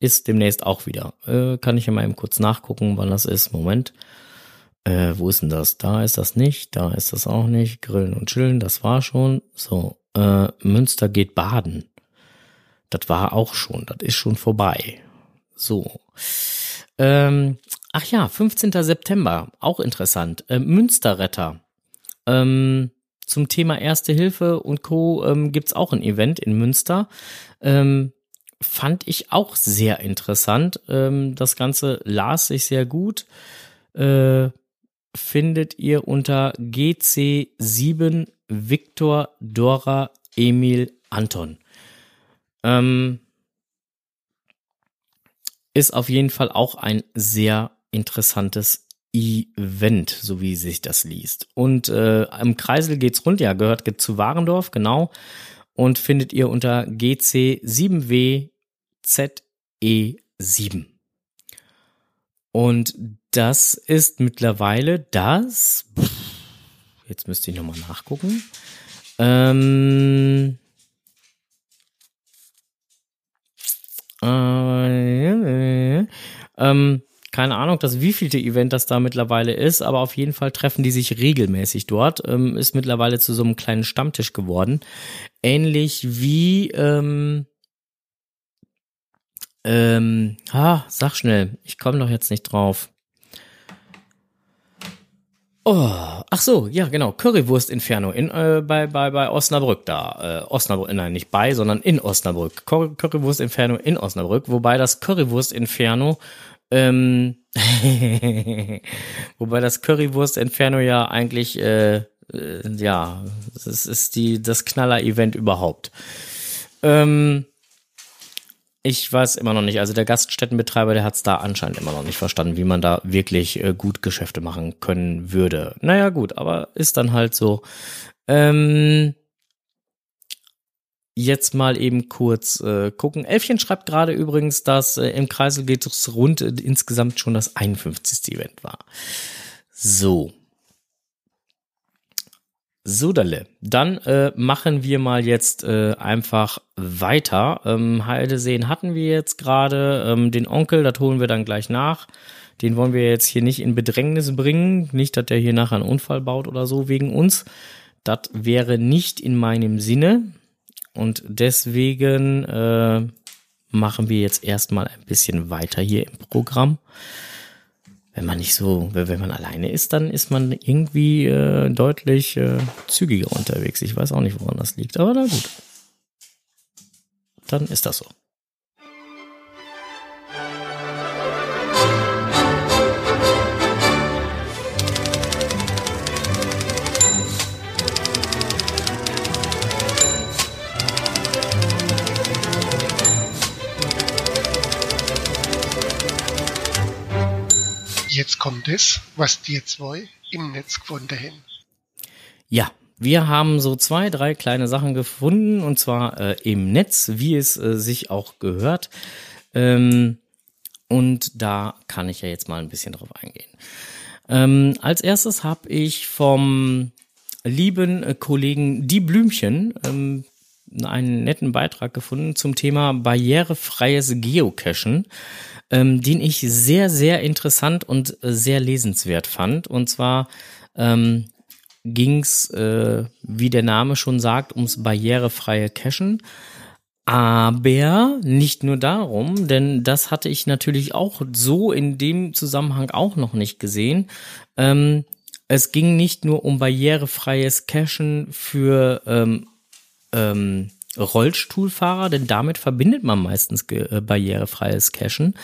ist demnächst auch wieder. Äh, kann ich ja mal eben kurz nachgucken, wann das ist. Moment. Äh, wo ist denn das? Da ist das nicht, da ist das auch nicht. Grillen und chillen, das war schon. So, äh, Münster geht baden. Das war auch schon, das ist schon vorbei. So. Ähm, ach ja, 15. September, auch interessant. Ähm, Münsterretter. Ähm, zum Thema Erste Hilfe und Co. Ähm, gibt's auch ein Event in Münster. Ähm, fand ich auch sehr interessant. Ähm, das Ganze las sich sehr gut. Äh, findet ihr unter GC7 Victor Dora Emil Anton. Ähm, ist auf jeden Fall auch ein sehr interessantes Event, so wie sich das liest. Und äh, im Kreisel geht's rund, ja, gehört zu Warendorf, genau. Und findet ihr unter GC7WZE7. Und das ist mittlerweile das. Jetzt müsste ich nochmal nachgucken. Ähm, Äh, äh, ähm, keine Ahnung, das wievielte Event das da mittlerweile ist, aber auf jeden Fall treffen die sich regelmäßig dort. Ähm, ist mittlerweile zu so einem kleinen Stammtisch geworden. Ähnlich wie, ähm, ähm, ah, sag schnell, ich komme doch jetzt nicht drauf. Oh, ach so, ja genau, Currywurst Inferno in äh, bei bei bei Osnabrück da. Äh, Osnabrück, nein, nicht bei, sondern in Osnabrück. Cur Currywurst Inferno in Osnabrück, wobei das Currywurst Inferno ähm, wobei das Currywurst Inferno ja eigentlich äh, äh, ja, das ist die das Knaller Event überhaupt. Ähm, ich weiß immer noch nicht. Also der Gaststättenbetreiber, der hat es da anscheinend immer noch nicht verstanden, wie man da wirklich äh, gut Geschäfte machen können würde. Naja, gut, aber ist dann halt so. Ähm, jetzt mal eben kurz äh, gucken. Elfchen schreibt gerade übrigens, dass äh, im Kreisel geht es rund äh, insgesamt schon das 51. Event war. So. So, Dalle. Dann äh, machen wir mal jetzt äh, einfach weiter. Ähm, Heideseen hatten wir jetzt gerade. Ähm, den Onkel, das holen wir dann gleich nach. Den wollen wir jetzt hier nicht in Bedrängnis bringen. Nicht, dass der hier nachher einen Unfall baut oder so wegen uns. Das wäre nicht in meinem Sinne. Und deswegen äh, machen wir jetzt erstmal ein bisschen weiter hier im Programm wenn man nicht so, wenn man alleine ist, dann ist man irgendwie äh, deutlich äh, zügiger unterwegs. Ich weiß auch nicht, woran das liegt, aber na gut. Dann ist das so. Jetzt kommt es, was die zwei im Netz gefunden haben. Ja, wir haben so zwei, drei kleine Sachen gefunden und zwar äh, im Netz, wie es äh, sich auch gehört. Ähm, und da kann ich ja jetzt mal ein bisschen drauf eingehen. Ähm, als erstes habe ich vom lieben äh, Kollegen Die Blümchen ähm, einen netten Beitrag gefunden zum Thema barrierefreies Geocachen ähm, den ich sehr, sehr interessant und sehr lesenswert fand. Und zwar ähm, ging es, äh, wie der Name schon sagt, ums barrierefreie Cachen. Aber nicht nur darum, denn das hatte ich natürlich auch so in dem Zusammenhang auch noch nicht gesehen. Ähm, es ging nicht nur um barrierefreies Cachen für ähm, ähm, Rollstuhlfahrer, denn damit verbindet man meistens äh, barrierefreies Cachen,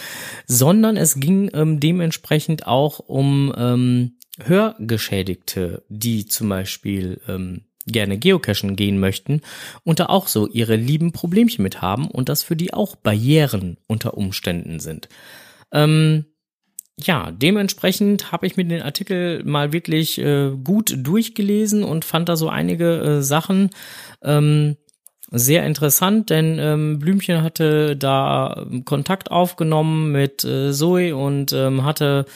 sondern es ging ähm, dementsprechend auch um ähm, Hörgeschädigte, die zum Beispiel ähm, gerne geocachen gehen möchten und da auch so ihre lieben Problemchen mit haben und das für die auch Barrieren unter Umständen sind. Ähm, ja, dementsprechend habe ich mir den Artikel mal wirklich äh, gut durchgelesen und fand da so einige äh, Sachen, ähm, sehr interessant, denn ähm, Blümchen hatte da Kontakt aufgenommen mit äh, Zoe und ähm, hatte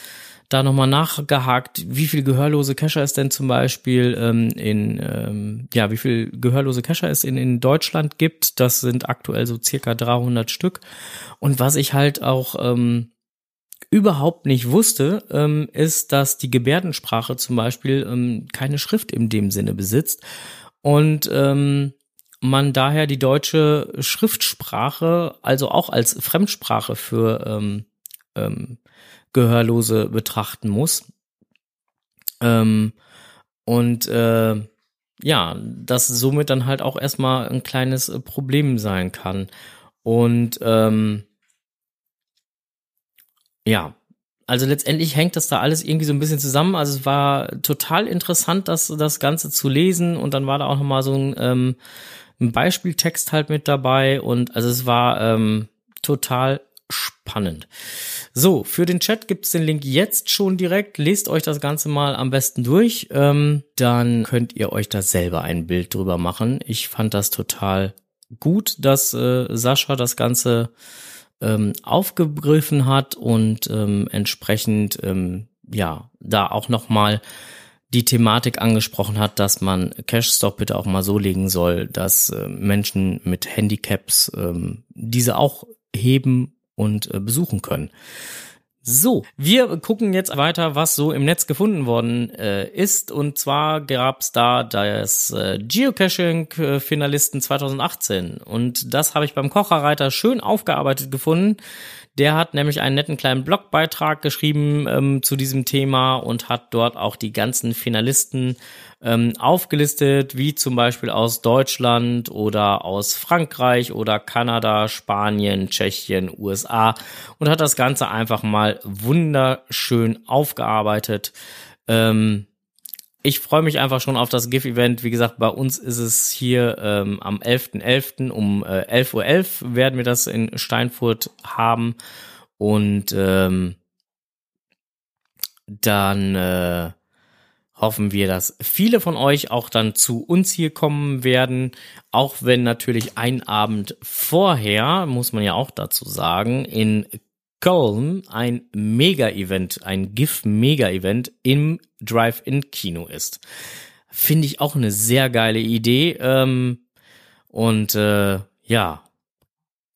da nochmal nachgehakt, wie viel gehörlose Kescher es denn zum Beispiel ähm, in, ähm, ja, wie viel gehörlose Kescher es in, in Deutschland gibt. Das sind aktuell so circa 300 Stück. Und was ich halt auch ähm, überhaupt nicht wusste, ähm, ist, dass die Gebärdensprache zum Beispiel ähm, keine Schrift in dem Sinne besitzt. Und ähm, man daher die deutsche Schriftsprache also auch als Fremdsprache für ähm, ähm, Gehörlose betrachten muss. Ähm, und äh, ja, das somit dann halt auch erstmal ein kleines Problem sein kann. Und ähm, ja, also letztendlich hängt das da alles irgendwie so ein bisschen zusammen. Also es war total interessant, das, das Ganze zu lesen und dann war da auch nochmal so ein ähm, ein Beispieltext halt mit dabei und also es war ähm, total spannend. So, für den Chat gibt's den Link jetzt schon direkt. Lest euch das Ganze mal am besten durch. Ähm, dann könnt ihr euch da selber ein Bild drüber machen. Ich fand das total gut, dass äh, Sascha das Ganze ähm, aufgegriffen hat und ähm, entsprechend ähm, ja da auch noch mal die Thematik angesprochen hat, dass man Cash-Stop bitte auch mal so legen soll, dass äh, Menschen mit Handicaps ähm, diese auch heben und äh, besuchen können. So, wir gucken jetzt weiter, was so im Netz gefunden worden äh, ist. Und zwar gab's da das äh, Geocaching-Finalisten 2018. Und das habe ich beim Kocherreiter schön aufgearbeitet gefunden. Der hat nämlich einen netten kleinen Blogbeitrag geschrieben ähm, zu diesem Thema und hat dort auch die ganzen Finalisten ähm, aufgelistet, wie zum Beispiel aus Deutschland oder aus Frankreich oder Kanada, Spanien, Tschechien, USA und hat das Ganze einfach mal wunderschön aufgearbeitet. Ähm, ich freue mich einfach schon auf das GIF-Event. Wie gesagt, bei uns ist es hier ähm, am 11.11. .11. um äh, 11.11 Uhr .11 werden wir das in Steinfurt haben. Und ähm, dann äh, hoffen wir, dass viele von euch auch dann zu uns hier kommen werden. Auch wenn natürlich ein Abend vorher, muss man ja auch dazu sagen, in Köln ein Mega-Event, ein GIF-Mega-Event im Drive-In-Kino ist. Finde ich auch eine sehr geile Idee. Ähm, und äh, ja,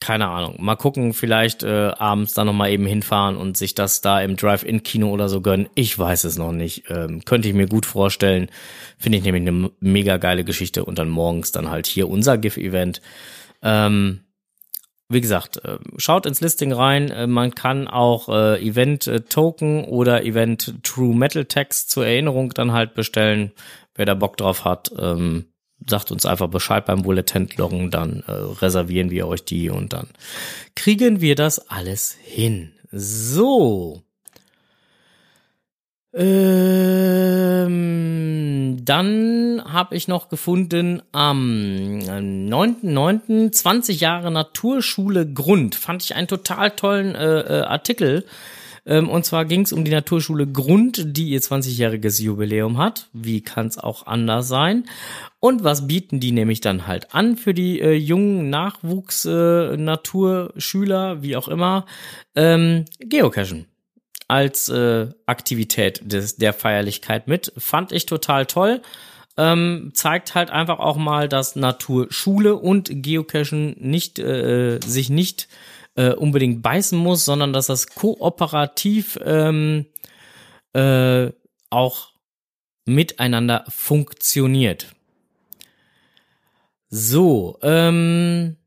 keine Ahnung. Mal gucken, vielleicht äh, abends dann nochmal eben hinfahren und sich das da im Drive-In-Kino oder so gönnen. Ich weiß es noch nicht. Ähm, könnte ich mir gut vorstellen. Finde ich nämlich eine mega geile Geschichte und dann morgens dann halt hier unser GIF-Event. Ähm, wie gesagt, äh, schaut ins Listing rein. Äh, man kann auch äh, Event Token oder Event True Metal Text zur Erinnerung dann halt bestellen. Wer da Bock drauf hat, ähm, sagt uns einfach Bescheid beim Bulletin-Loggen, dann äh, reservieren wir euch die und dann kriegen wir das alles hin. So. Ähm, dann habe ich noch gefunden am 9.9. 20 Jahre Naturschule Grund. Fand ich einen total tollen äh, äh, Artikel. Ähm, und zwar ging es um die Naturschule Grund, die ihr 20-jähriges Jubiläum hat. Wie kann es auch anders sein? Und was bieten die nämlich dann halt an für die äh, jungen Nachwuchs-Naturschüler, äh, wie auch immer? Ähm, Geocachen als äh, Aktivität des, der Feierlichkeit mit. Fand ich total toll. Ähm, zeigt halt einfach auch mal, dass Naturschule und Geocachen nicht äh, sich nicht äh, unbedingt beißen muss, sondern dass das kooperativ ähm, äh, auch miteinander funktioniert. So, ähm,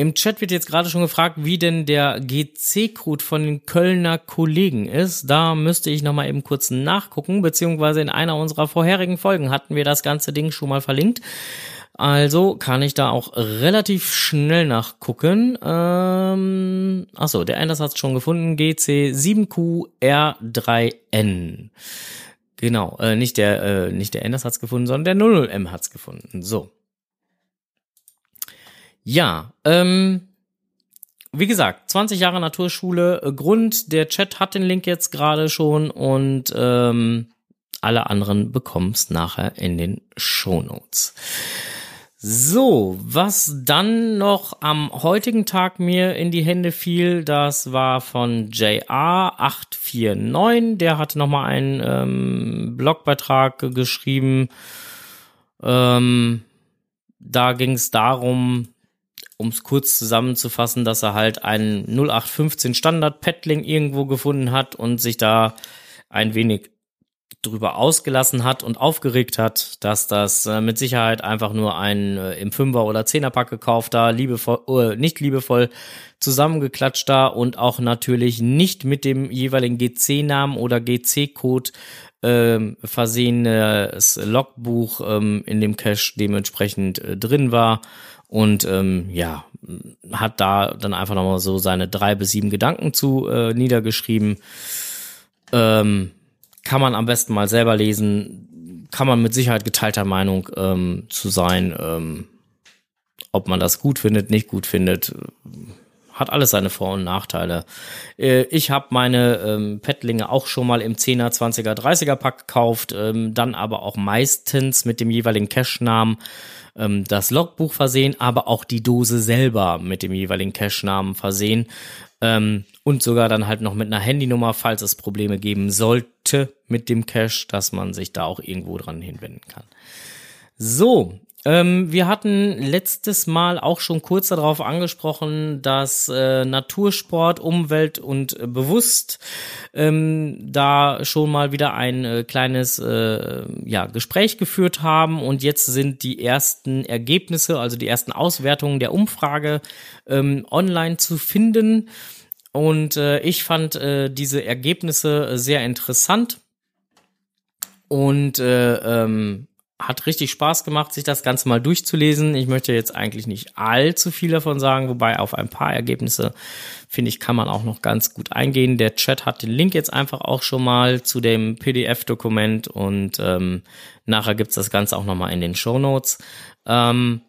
im Chat wird jetzt gerade schon gefragt, wie denn der GC-Code von den Kölner Kollegen ist. Da müsste ich nochmal eben kurz nachgucken, beziehungsweise in einer unserer vorherigen Folgen hatten wir das ganze Ding schon mal verlinkt. Also kann ich da auch relativ schnell nachgucken. Ähm, achso, der Anders hat es schon gefunden. GC7QR3N. Genau, äh, nicht der, äh, nicht der Anders hat es gefunden, sondern der 00M hat es gefunden. So. Ja, ähm, wie gesagt, 20 Jahre Naturschule, äh, Grund, der Chat hat den Link jetzt gerade schon und ähm, alle anderen bekommen's nachher in den Shownotes. So, was dann noch am heutigen Tag mir in die Hände fiel, das war von JR849. Der hatte nochmal einen ähm, Blogbeitrag geschrieben. Ähm, da ging es darum, um es kurz zusammenzufassen, dass er halt einen 0815 Standard Paddling irgendwo gefunden hat und sich da ein wenig drüber ausgelassen hat und aufgeregt hat, dass das äh, mit Sicherheit einfach nur ein äh, im Fünfer oder Zehnerpack gekaufter, liebevoll, äh, nicht liebevoll zusammengeklatschter und auch natürlich nicht mit dem jeweiligen GC-Namen oder GC-Code ähm, versehenes Logbuch ähm, in dem Cache dementsprechend äh, drin war und ähm, ja, hat da dann einfach nochmal so seine drei bis sieben Gedanken zu äh, niedergeschrieben. Ähm, kann man am besten mal selber lesen, kann man mit Sicherheit geteilter Meinung ähm, zu sein, ähm, ob man das gut findet, nicht gut findet, hat alles seine Vor- und Nachteile. Äh, ich habe meine ähm, Pettlinge auch schon mal im 10er, 20er, 30er Pack gekauft, ähm, dann aber auch meistens mit dem jeweiligen Cache-Namen ähm, das Logbuch versehen, aber auch die Dose selber mit dem jeweiligen Cache-Namen versehen ähm, und sogar dann halt noch mit einer Handynummer, falls es Probleme geben sollte mit dem Cache, dass man sich da auch irgendwo dran hinwenden kann. So, Ähm, wir hatten letztes Mal auch schon kurz darauf angesprochen, dass äh, Natursport, Umwelt und äh, Bewusst ähm, da schon mal wieder ein äh, kleines äh, ja, Gespräch geführt haben und jetzt sind die ersten Ergebnisse, also die ersten Auswertungen der Umfrage ähm, online zu finden. Und äh, ich fand äh, diese Ergebnisse sehr interessant und äh, ähm, hat richtig Spaß gemacht, sich das Ganze mal durchzulesen. Ich möchte jetzt eigentlich nicht allzu viel davon sagen, wobei auf ein paar Ergebnisse, finde ich, kann man auch noch ganz gut eingehen. Der Chat hat den Link jetzt einfach auch schon mal zu dem PDF-Dokument und ähm, nachher gibt's das Ganze auch nochmal in den Show Notes. Ähm,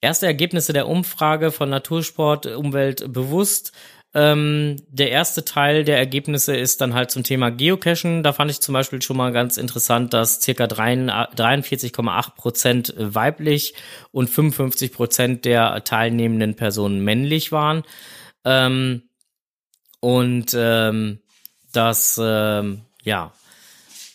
erste Ergebnisse der Umfrage von Natursport, Umwelt bewusst. Ähm, der erste Teil der Ergebnisse ist dann halt zum Thema Geocachen. Da fand ich zum Beispiel schon mal ganz interessant, dass circa 43,8 Prozent weiblich und 55 Prozent der teilnehmenden Personen männlich waren. Ähm, und ähm, dass, ähm, ja,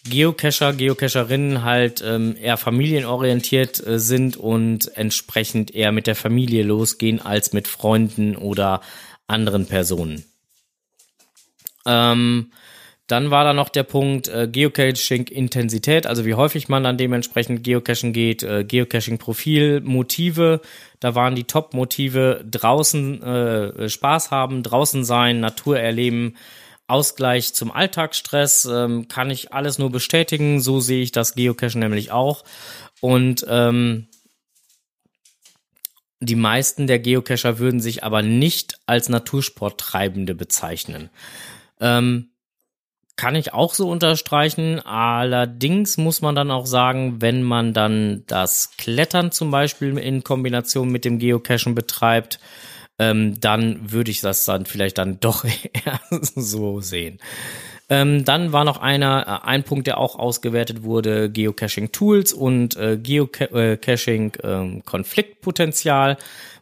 Geocacher, Geocacherinnen halt ähm, eher familienorientiert äh, sind und entsprechend eher mit der Familie losgehen als mit Freunden oder anderen Personen. Ähm, dann war da noch der Punkt äh, Geocaching-Intensität, also wie häufig man dann dementsprechend Geocachen geht, äh, Geocaching-Profil, Motive. Da waren die Top-Motive draußen äh, Spaß haben, draußen sein, Natur erleben, Ausgleich zum Alltagsstress. Ähm, kann ich alles nur bestätigen. So sehe ich das Geocachen nämlich auch. Und ähm, die meisten der Geocacher würden sich aber nicht als Natursporttreibende bezeichnen. Ähm, kann ich auch so unterstreichen. Allerdings muss man dann auch sagen, wenn man dann das Klettern zum Beispiel in Kombination mit dem Geocachen betreibt, ähm, dann würde ich das dann vielleicht dann doch eher so sehen. Ähm, dann war noch einer, äh, ein Punkt, der auch ausgewertet wurde, Geocaching Tools und äh, Geocaching äh, Konfliktpotenzial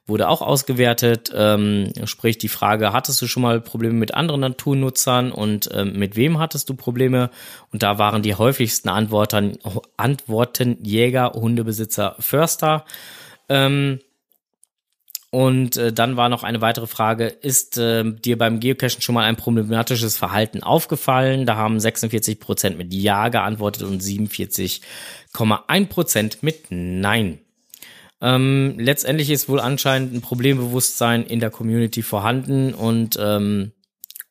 wurde auch ausgewertet. Ähm, sprich die Frage, hattest du schon mal Probleme mit anderen Naturnutzern und ähm, mit wem hattest du Probleme? Und da waren die häufigsten Antworten, Antworten Jäger, Hundebesitzer, Förster. Ähm, und äh, dann war noch eine weitere Frage, ist äh, dir beim Geocachen schon mal ein problematisches Verhalten aufgefallen? Da haben 46 Prozent mit Ja geantwortet und 47,1 Prozent mit Nein. Ähm, letztendlich ist wohl anscheinend ein Problembewusstsein in der Community vorhanden und ähm,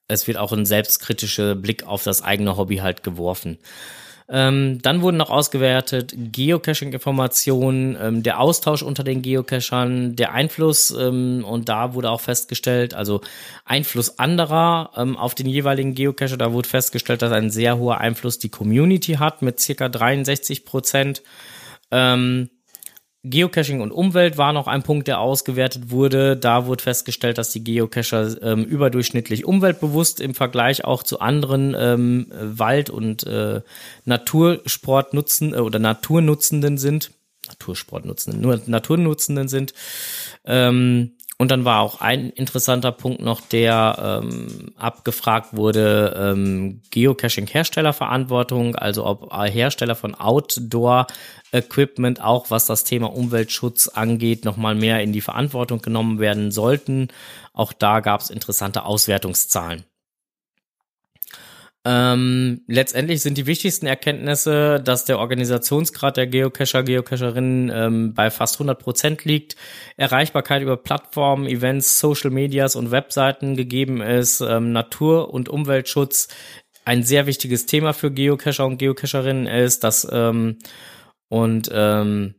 es wird auch ein selbstkritischer Blick auf das eigene Hobby halt geworfen. Ähm, dann wurden noch ausgewertet Geocaching-Informationen, ähm, der Austausch unter den Geocachern, der Einfluss ähm, und da wurde auch festgestellt, also Einfluss anderer ähm, auf den jeweiligen Geocacher, da wurde festgestellt, dass ein sehr hoher Einfluss die Community hat mit circa 63 Prozent. Ähm, Geocaching und Umwelt war noch ein Punkt, der ausgewertet wurde. Da wurde festgestellt, dass die Geocacher ähm, überdurchschnittlich umweltbewusst im Vergleich auch zu anderen ähm, Wald- und äh, Natursport nutzen äh, oder Naturnutzenden sind. Natursportnutzenden, nur Naturnutzenden sind. Ähm, und dann war auch ein interessanter Punkt noch, der ähm, abgefragt wurde, ähm, Geocaching-Herstellerverantwortung, also ob Hersteller von Outdoor-Equipment auch, was das Thema Umweltschutz angeht, nochmal mehr in die Verantwortung genommen werden sollten. Auch da gab es interessante Auswertungszahlen. Ähm, letztendlich sind die wichtigsten Erkenntnisse, dass der Organisationsgrad der Geocacher, Geocacherinnen ähm, bei fast 100 Prozent liegt, Erreichbarkeit über Plattformen, Events, Social Medias und Webseiten gegeben ist, ähm, Natur- und Umweltschutz ein sehr wichtiges Thema für Geocacher und Geocacherinnen ist, dass ähm, und ähm,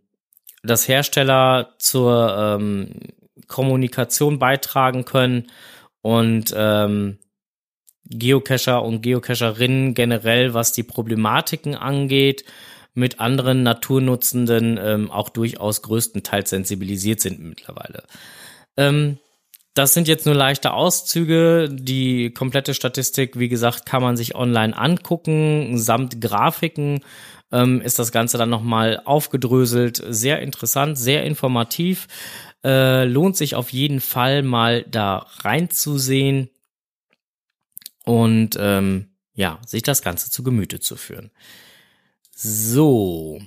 dass Hersteller zur ähm, Kommunikation beitragen können und ähm, Geocacher und Geocacherinnen generell, was die Problematiken angeht, mit anderen Naturnutzenden ähm, auch durchaus größtenteils sensibilisiert sind mittlerweile. Ähm, das sind jetzt nur leichte Auszüge. Die komplette Statistik, wie gesagt, kann man sich online angucken. Samt Grafiken ähm, ist das Ganze dann nochmal aufgedröselt. Sehr interessant, sehr informativ. Äh, lohnt sich auf jeden Fall mal da reinzusehen und ähm, ja, sich das Ganze zu Gemüte zu führen. So.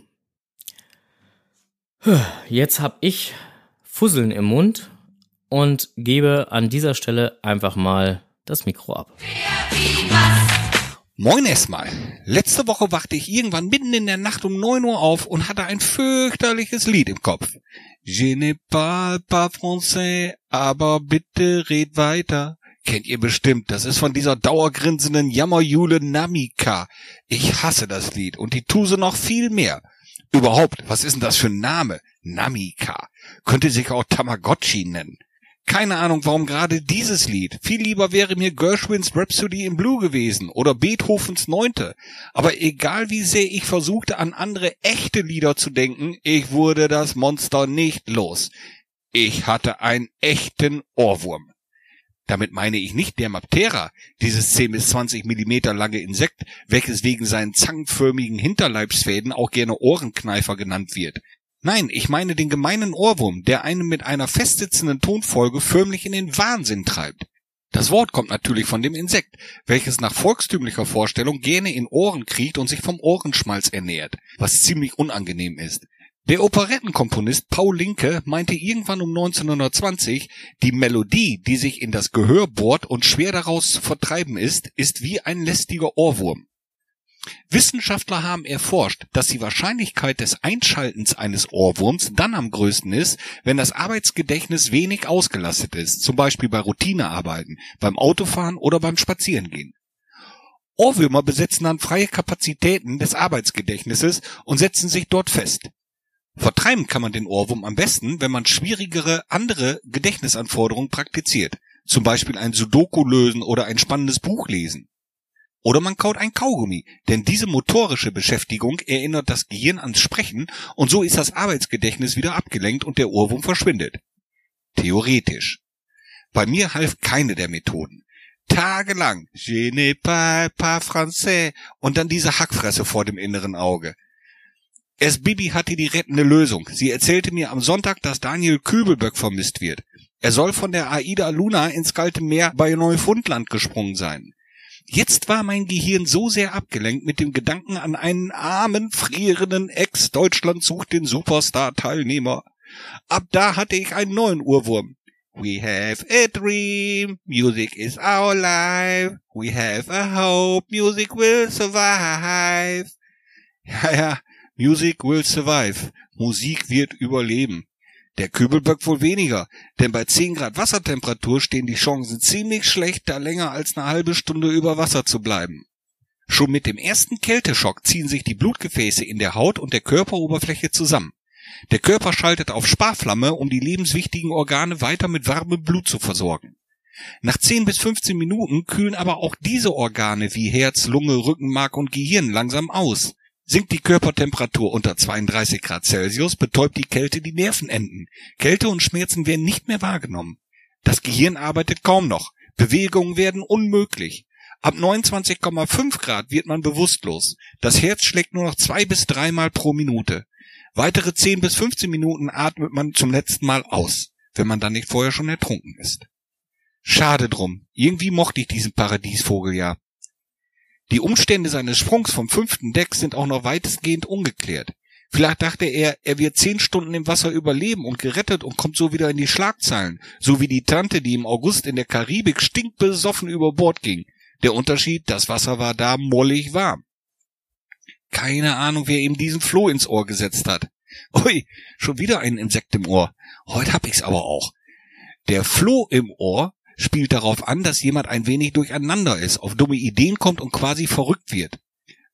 Jetzt hab ich Fusseln im Mund und gebe an dieser Stelle einfach mal das Mikro ab. Moin erstmal. Letzte Woche wachte ich irgendwann mitten in der Nacht um neun Uhr auf und hatte ein fürchterliches Lied im Kopf. Je ne parle pas français, aber bitte red weiter. Kennt ihr bestimmt, das ist von dieser dauergrinsenden Jammerjule Namika. Ich hasse das Lied und die Tuse noch viel mehr. Überhaupt, was ist denn das für ein Name? Namika. Könnte sich auch Tamagotchi nennen. Keine Ahnung, warum gerade dieses Lied. Viel lieber wäre mir Gershwins Rhapsody in Blue gewesen oder Beethovens Neunte. Aber egal wie sehr ich versuchte, an andere echte Lieder zu denken, ich wurde das Monster nicht los. Ich hatte einen echten Ohrwurm. Damit meine ich nicht Dermaptera, dieses 10 bis 20 Millimeter lange Insekt, welches wegen seinen zangenförmigen Hinterleibsfäden auch gerne Ohrenkneifer genannt wird. Nein, ich meine den gemeinen Ohrwurm, der einen mit einer festsitzenden Tonfolge förmlich in den Wahnsinn treibt. Das Wort kommt natürlich von dem Insekt, welches nach volkstümlicher Vorstellung gerne in Ohren kriecht und sich vom Ohrenschmalz ernährt, was ziemlich unangenehm ist. Der Operettenkomponist Paul Linke meinte irgendwann um 1920, die Melodie, die sich in das Gehör bohrt und schwer daraus zu vertreiben ist, ist wie ein lästiger Ohrwurm. Wissenschaftler haben erforscht, dass die Wahrscheinlichkeit des Einschaltens eines Ohrwurms dann am größten ist, wenn das Arbeitsgedächtnis wenig ausgelastet ist, zum Beispiel bei Routinearbeiten, beim Autofahren oder beim Spazierengehen. Ohrwürmer besetzen dann freie Kapazitäten des Arbeitsgedächtnisses und setzen sich dort fest. Vertreiben kann man den Ohrwurm am besten, wenn man schwierigere andere Gedächtnisanforderungen praktiziert, zum Beispiel ein Sudoku lösen oder ein spannendes Buch lesen. Oder man kaut ein Kaugummi, denn diese motorische Beschäftigung erinnert das Gehirn ans Sprechen und so ist das Arbeitsgedächtnis wieder abgelenkt und der Ohrwurm verschwindet. Theoretisch. Bei mir half keine der Methoden. Tagelang, je ne parle pas français, und dann diese Hackfresse vor dem inneren Auge. Bibi hatte die rettende Lösung. Sie erzählte mir am Sonntag, dass Daniel Kübelböck vermisst wird. Er soll von der Aida Luna ins kalte Meer bei Neufundland gesprungen sein. Jetzt war mein Gehirn so sehr abgelenkt mit dem Gedanken an einen armen, frierenden Ex-Deutschland sucht den Superstar-Teilnehmer. Ab da hatte ich einen neuen Urwurm. We have a dream, music is our life. We have a hope, music will survive. Ja, ja, music will survive. Musik wird überleben. Der Kübelböck wohl weniger, denn bei 10 Grad Wassertemperatur stehen die Chancen ziemlich schlecht, da länger als eine halbe Stunde über Wasser zu bleiben. Schon mit dem ersten Kälteschock ziehen sich die Blutgefäße in der Haut und der Körperoberfläche zusammen. Der Körper schaltet auf Sparflamme, um die lebenswichtigen Organe weiter mit warmem Blut zu versorgen. Nach 10 bis 15 Minuten kühlen aber auch diese Organe wie Herz, Lunge, Rückenmark und Gehirn langsam aus. Sinkt die Körpertemperatur unter 32 Grad Celsius, betäubt die Kälte die Nervenenden. Kälte und Schmerzen werden nicht mehr wahrgenommen. Das Gehirn arbeitet kaum noch. Bewegungen werden unmöglich. Ab 29,5 Grad wird man bewusstlos. Das Herz schlägt nur noch zwei bis dreimal pro Minute. Weitere 10 bis 15 Minuten atmet man zum letzten Mal aus, wenn man dann nicht vorher schon ertrunken ist. Schade drum. Irgendwie mochte ich diesen Paradiesvogel ja. Die Umstände seines Sprungs vom fünften Deck sind auch noch weitestgehend ungeklärt. Vielleicht dachte er, er wird zehn Stunden im Wasser überleben und gerettet und kommt so wieder in die Schlagzeilen, so wie die Tante, die im August in der Karibik stinkbesoffen über Bord ging. Der Unterschied, das Wasser war da mollig warm. Keine Ahnung, wer ihm diesen Floh ins Ohr gesetzt hat. Ui, schon wieder ein Insekt im Ohr. Heute hab ich's aber auch. Der Floh im Ohr spielt darauf an, dass jemand ein wenig durcheinander ist, auf dumme Ideen kommt und quasi verrückt wird.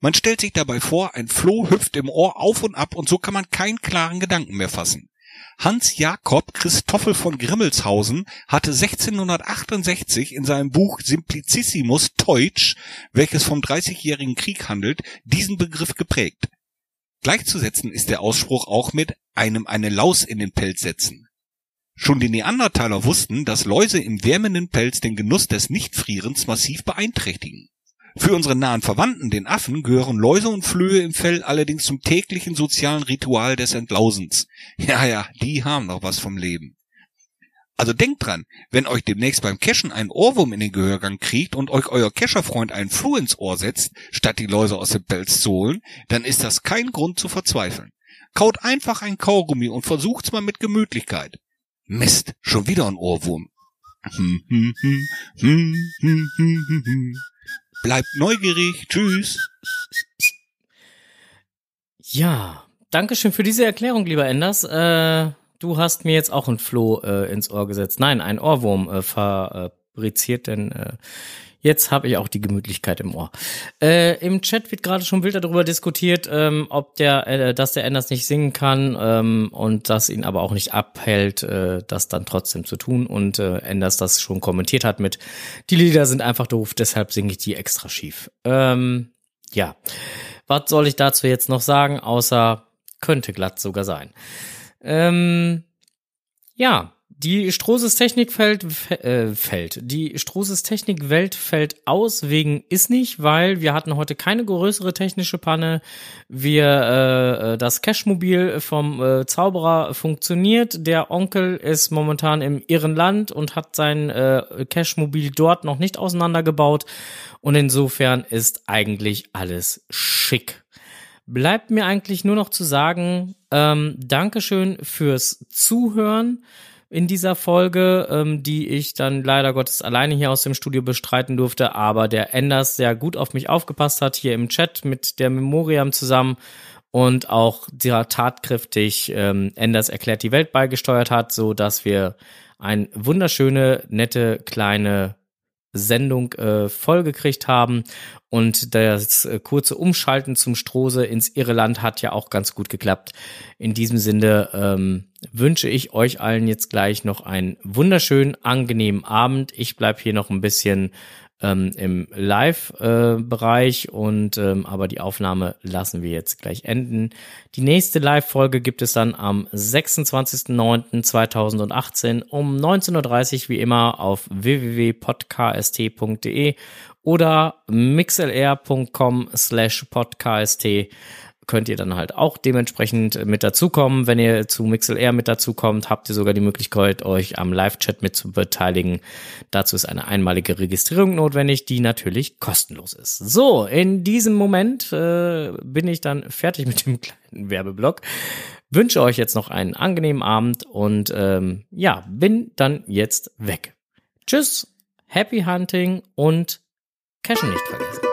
Man stellt sich dabei vor, ein Floh hüpft im Ohr auf und ab und so kann man keinen klaren Gedanken mehr fassen. Hans Jakob Christoffel von Grimmelshausen hatte 1668 in seinem Buch Simplicissimus Teutsch, welches vom Dreißigjährigen Krieg handelt, diesen Begriff geprägt. Gleichzusetzen ist der Ausspruch auch mit einem eine Laus in den Pelz setzen. Schon die Neandertaler wussten, dass Läuse im wärmenden Pelz den Genuss des Nichtfrierens massiv beeinträchtigen. Für unsere nahen Verwandten, den Affen, gehören Läuse und Flöhe im Fell allerdings zum täglichen sozialen Ritual des Entlausens. Ja, ja, die haben noch was vom Leben. Also denkt dran, wenn euch demnächst beim Cashen ein Ohrwurm in den Gehörgang kriegt und euch euer Kescherfreund einen Floh ins Ohr setzt, statt die Läuse aus dem Pelz zu holen, dann ist das kein Grund zu verzweifeln. Kaut einfach ein Kaugummi und versucht's mal mit Gemütlichkeit. Mist, schon wieder ein Ohrwurm. Bleibt neugierig. Tschüss. Ja, Dankeschön für diese Erklärung, lieber Enders. Äh, du hast mir jetzt auch ein Floh äh, ins Ohr gesetzt. Nein, ein Ohrwurm äh, fabriziert, denn äh, jetzt habe ich auch die Gemütlichkeit im Ohr. Äh, Im Chat wird gerade schon wild darüber diskutiert, ähm, ob der, äh, dass der Enders nicht singen kann ähm, und das ihn aber auch nicht abhält, äh, das dann trotzdem zu tun. Und äh, Enders das schon kommentiert hat mit, die Lieder sind einfach doof, deshalb singe ich die extra schief. Ähm, ja, was soll ich dazu jetzt noch sagen, außer könnte glatt sogar sein. Ähm, ja, die Strohses Technikfeld äh, fällt. Die Strohses Technikwelt fällt aus wegen ist nicht, weil wir hatten heute keine größere technische Panne. Wir äh, das Cashmobil vom äh, Zauberer funktioniert. Der Onkel ist momentan im Irrenland und hat sein äh, Cashmobil dort noch nicht auseinandergebaut und insofern ist eigentlich alles schick bleibt mir eigentlich nur noch zu sagen, ähm, Dankeschön fürs Zuhören in dieser Folge, ähm, die ich dann leider Gottes alleine hier aus dem Studio bestreiten durfte, aber der Enders sehr gut auf mich aufgepasst hat, hier im Chat mit der Memoriam zusammen und auch sehr tatkräftig ähm, Enders erklärt die Welt beigesteuert hat, so dass wir ein wunderschöne, nette, kleine Sendung äh, vollgekriegt haben. Und das äh, kurze Umschalten zum Strose ins Irreland hat ja auch ganz gut geklappt. In diesem Sinne ähm, wünsche ich euch allen jetzt gleich noch einen wunderschönen, angenehmen Abend. Ich bleib hier noch ein bisschen ähm, im Live-Bereich äh, und ähm, aber die Aufnahme lassen wir jetzt gleich enden. Die nächste Live-Folge gibt es dann am 26.09.2018 um 19.30 Uhr wie immer auf www.podcast.de oder mixlr.com slash podcast könnt ihr dann halt auch dementsprechend mit dazukommen. Wenn ihr zu MixLR mit dazukommt, habt ihr sogar die Möglichkeit, euch am Live-Chat mit zu beteiligen. Dazu ist eine einmalige Registrierung notwendig, die natürlich kostenlos ist. So, in diesem Moment äh, bin ich dann fertig mit dem kleinen Werbeblock. Wünsche euch jetzt noch einen angenehmen Abend und ähm, ja, bin dann jetzt weg. Tschüss, Happy Hunting und Cashen nicht vergessen.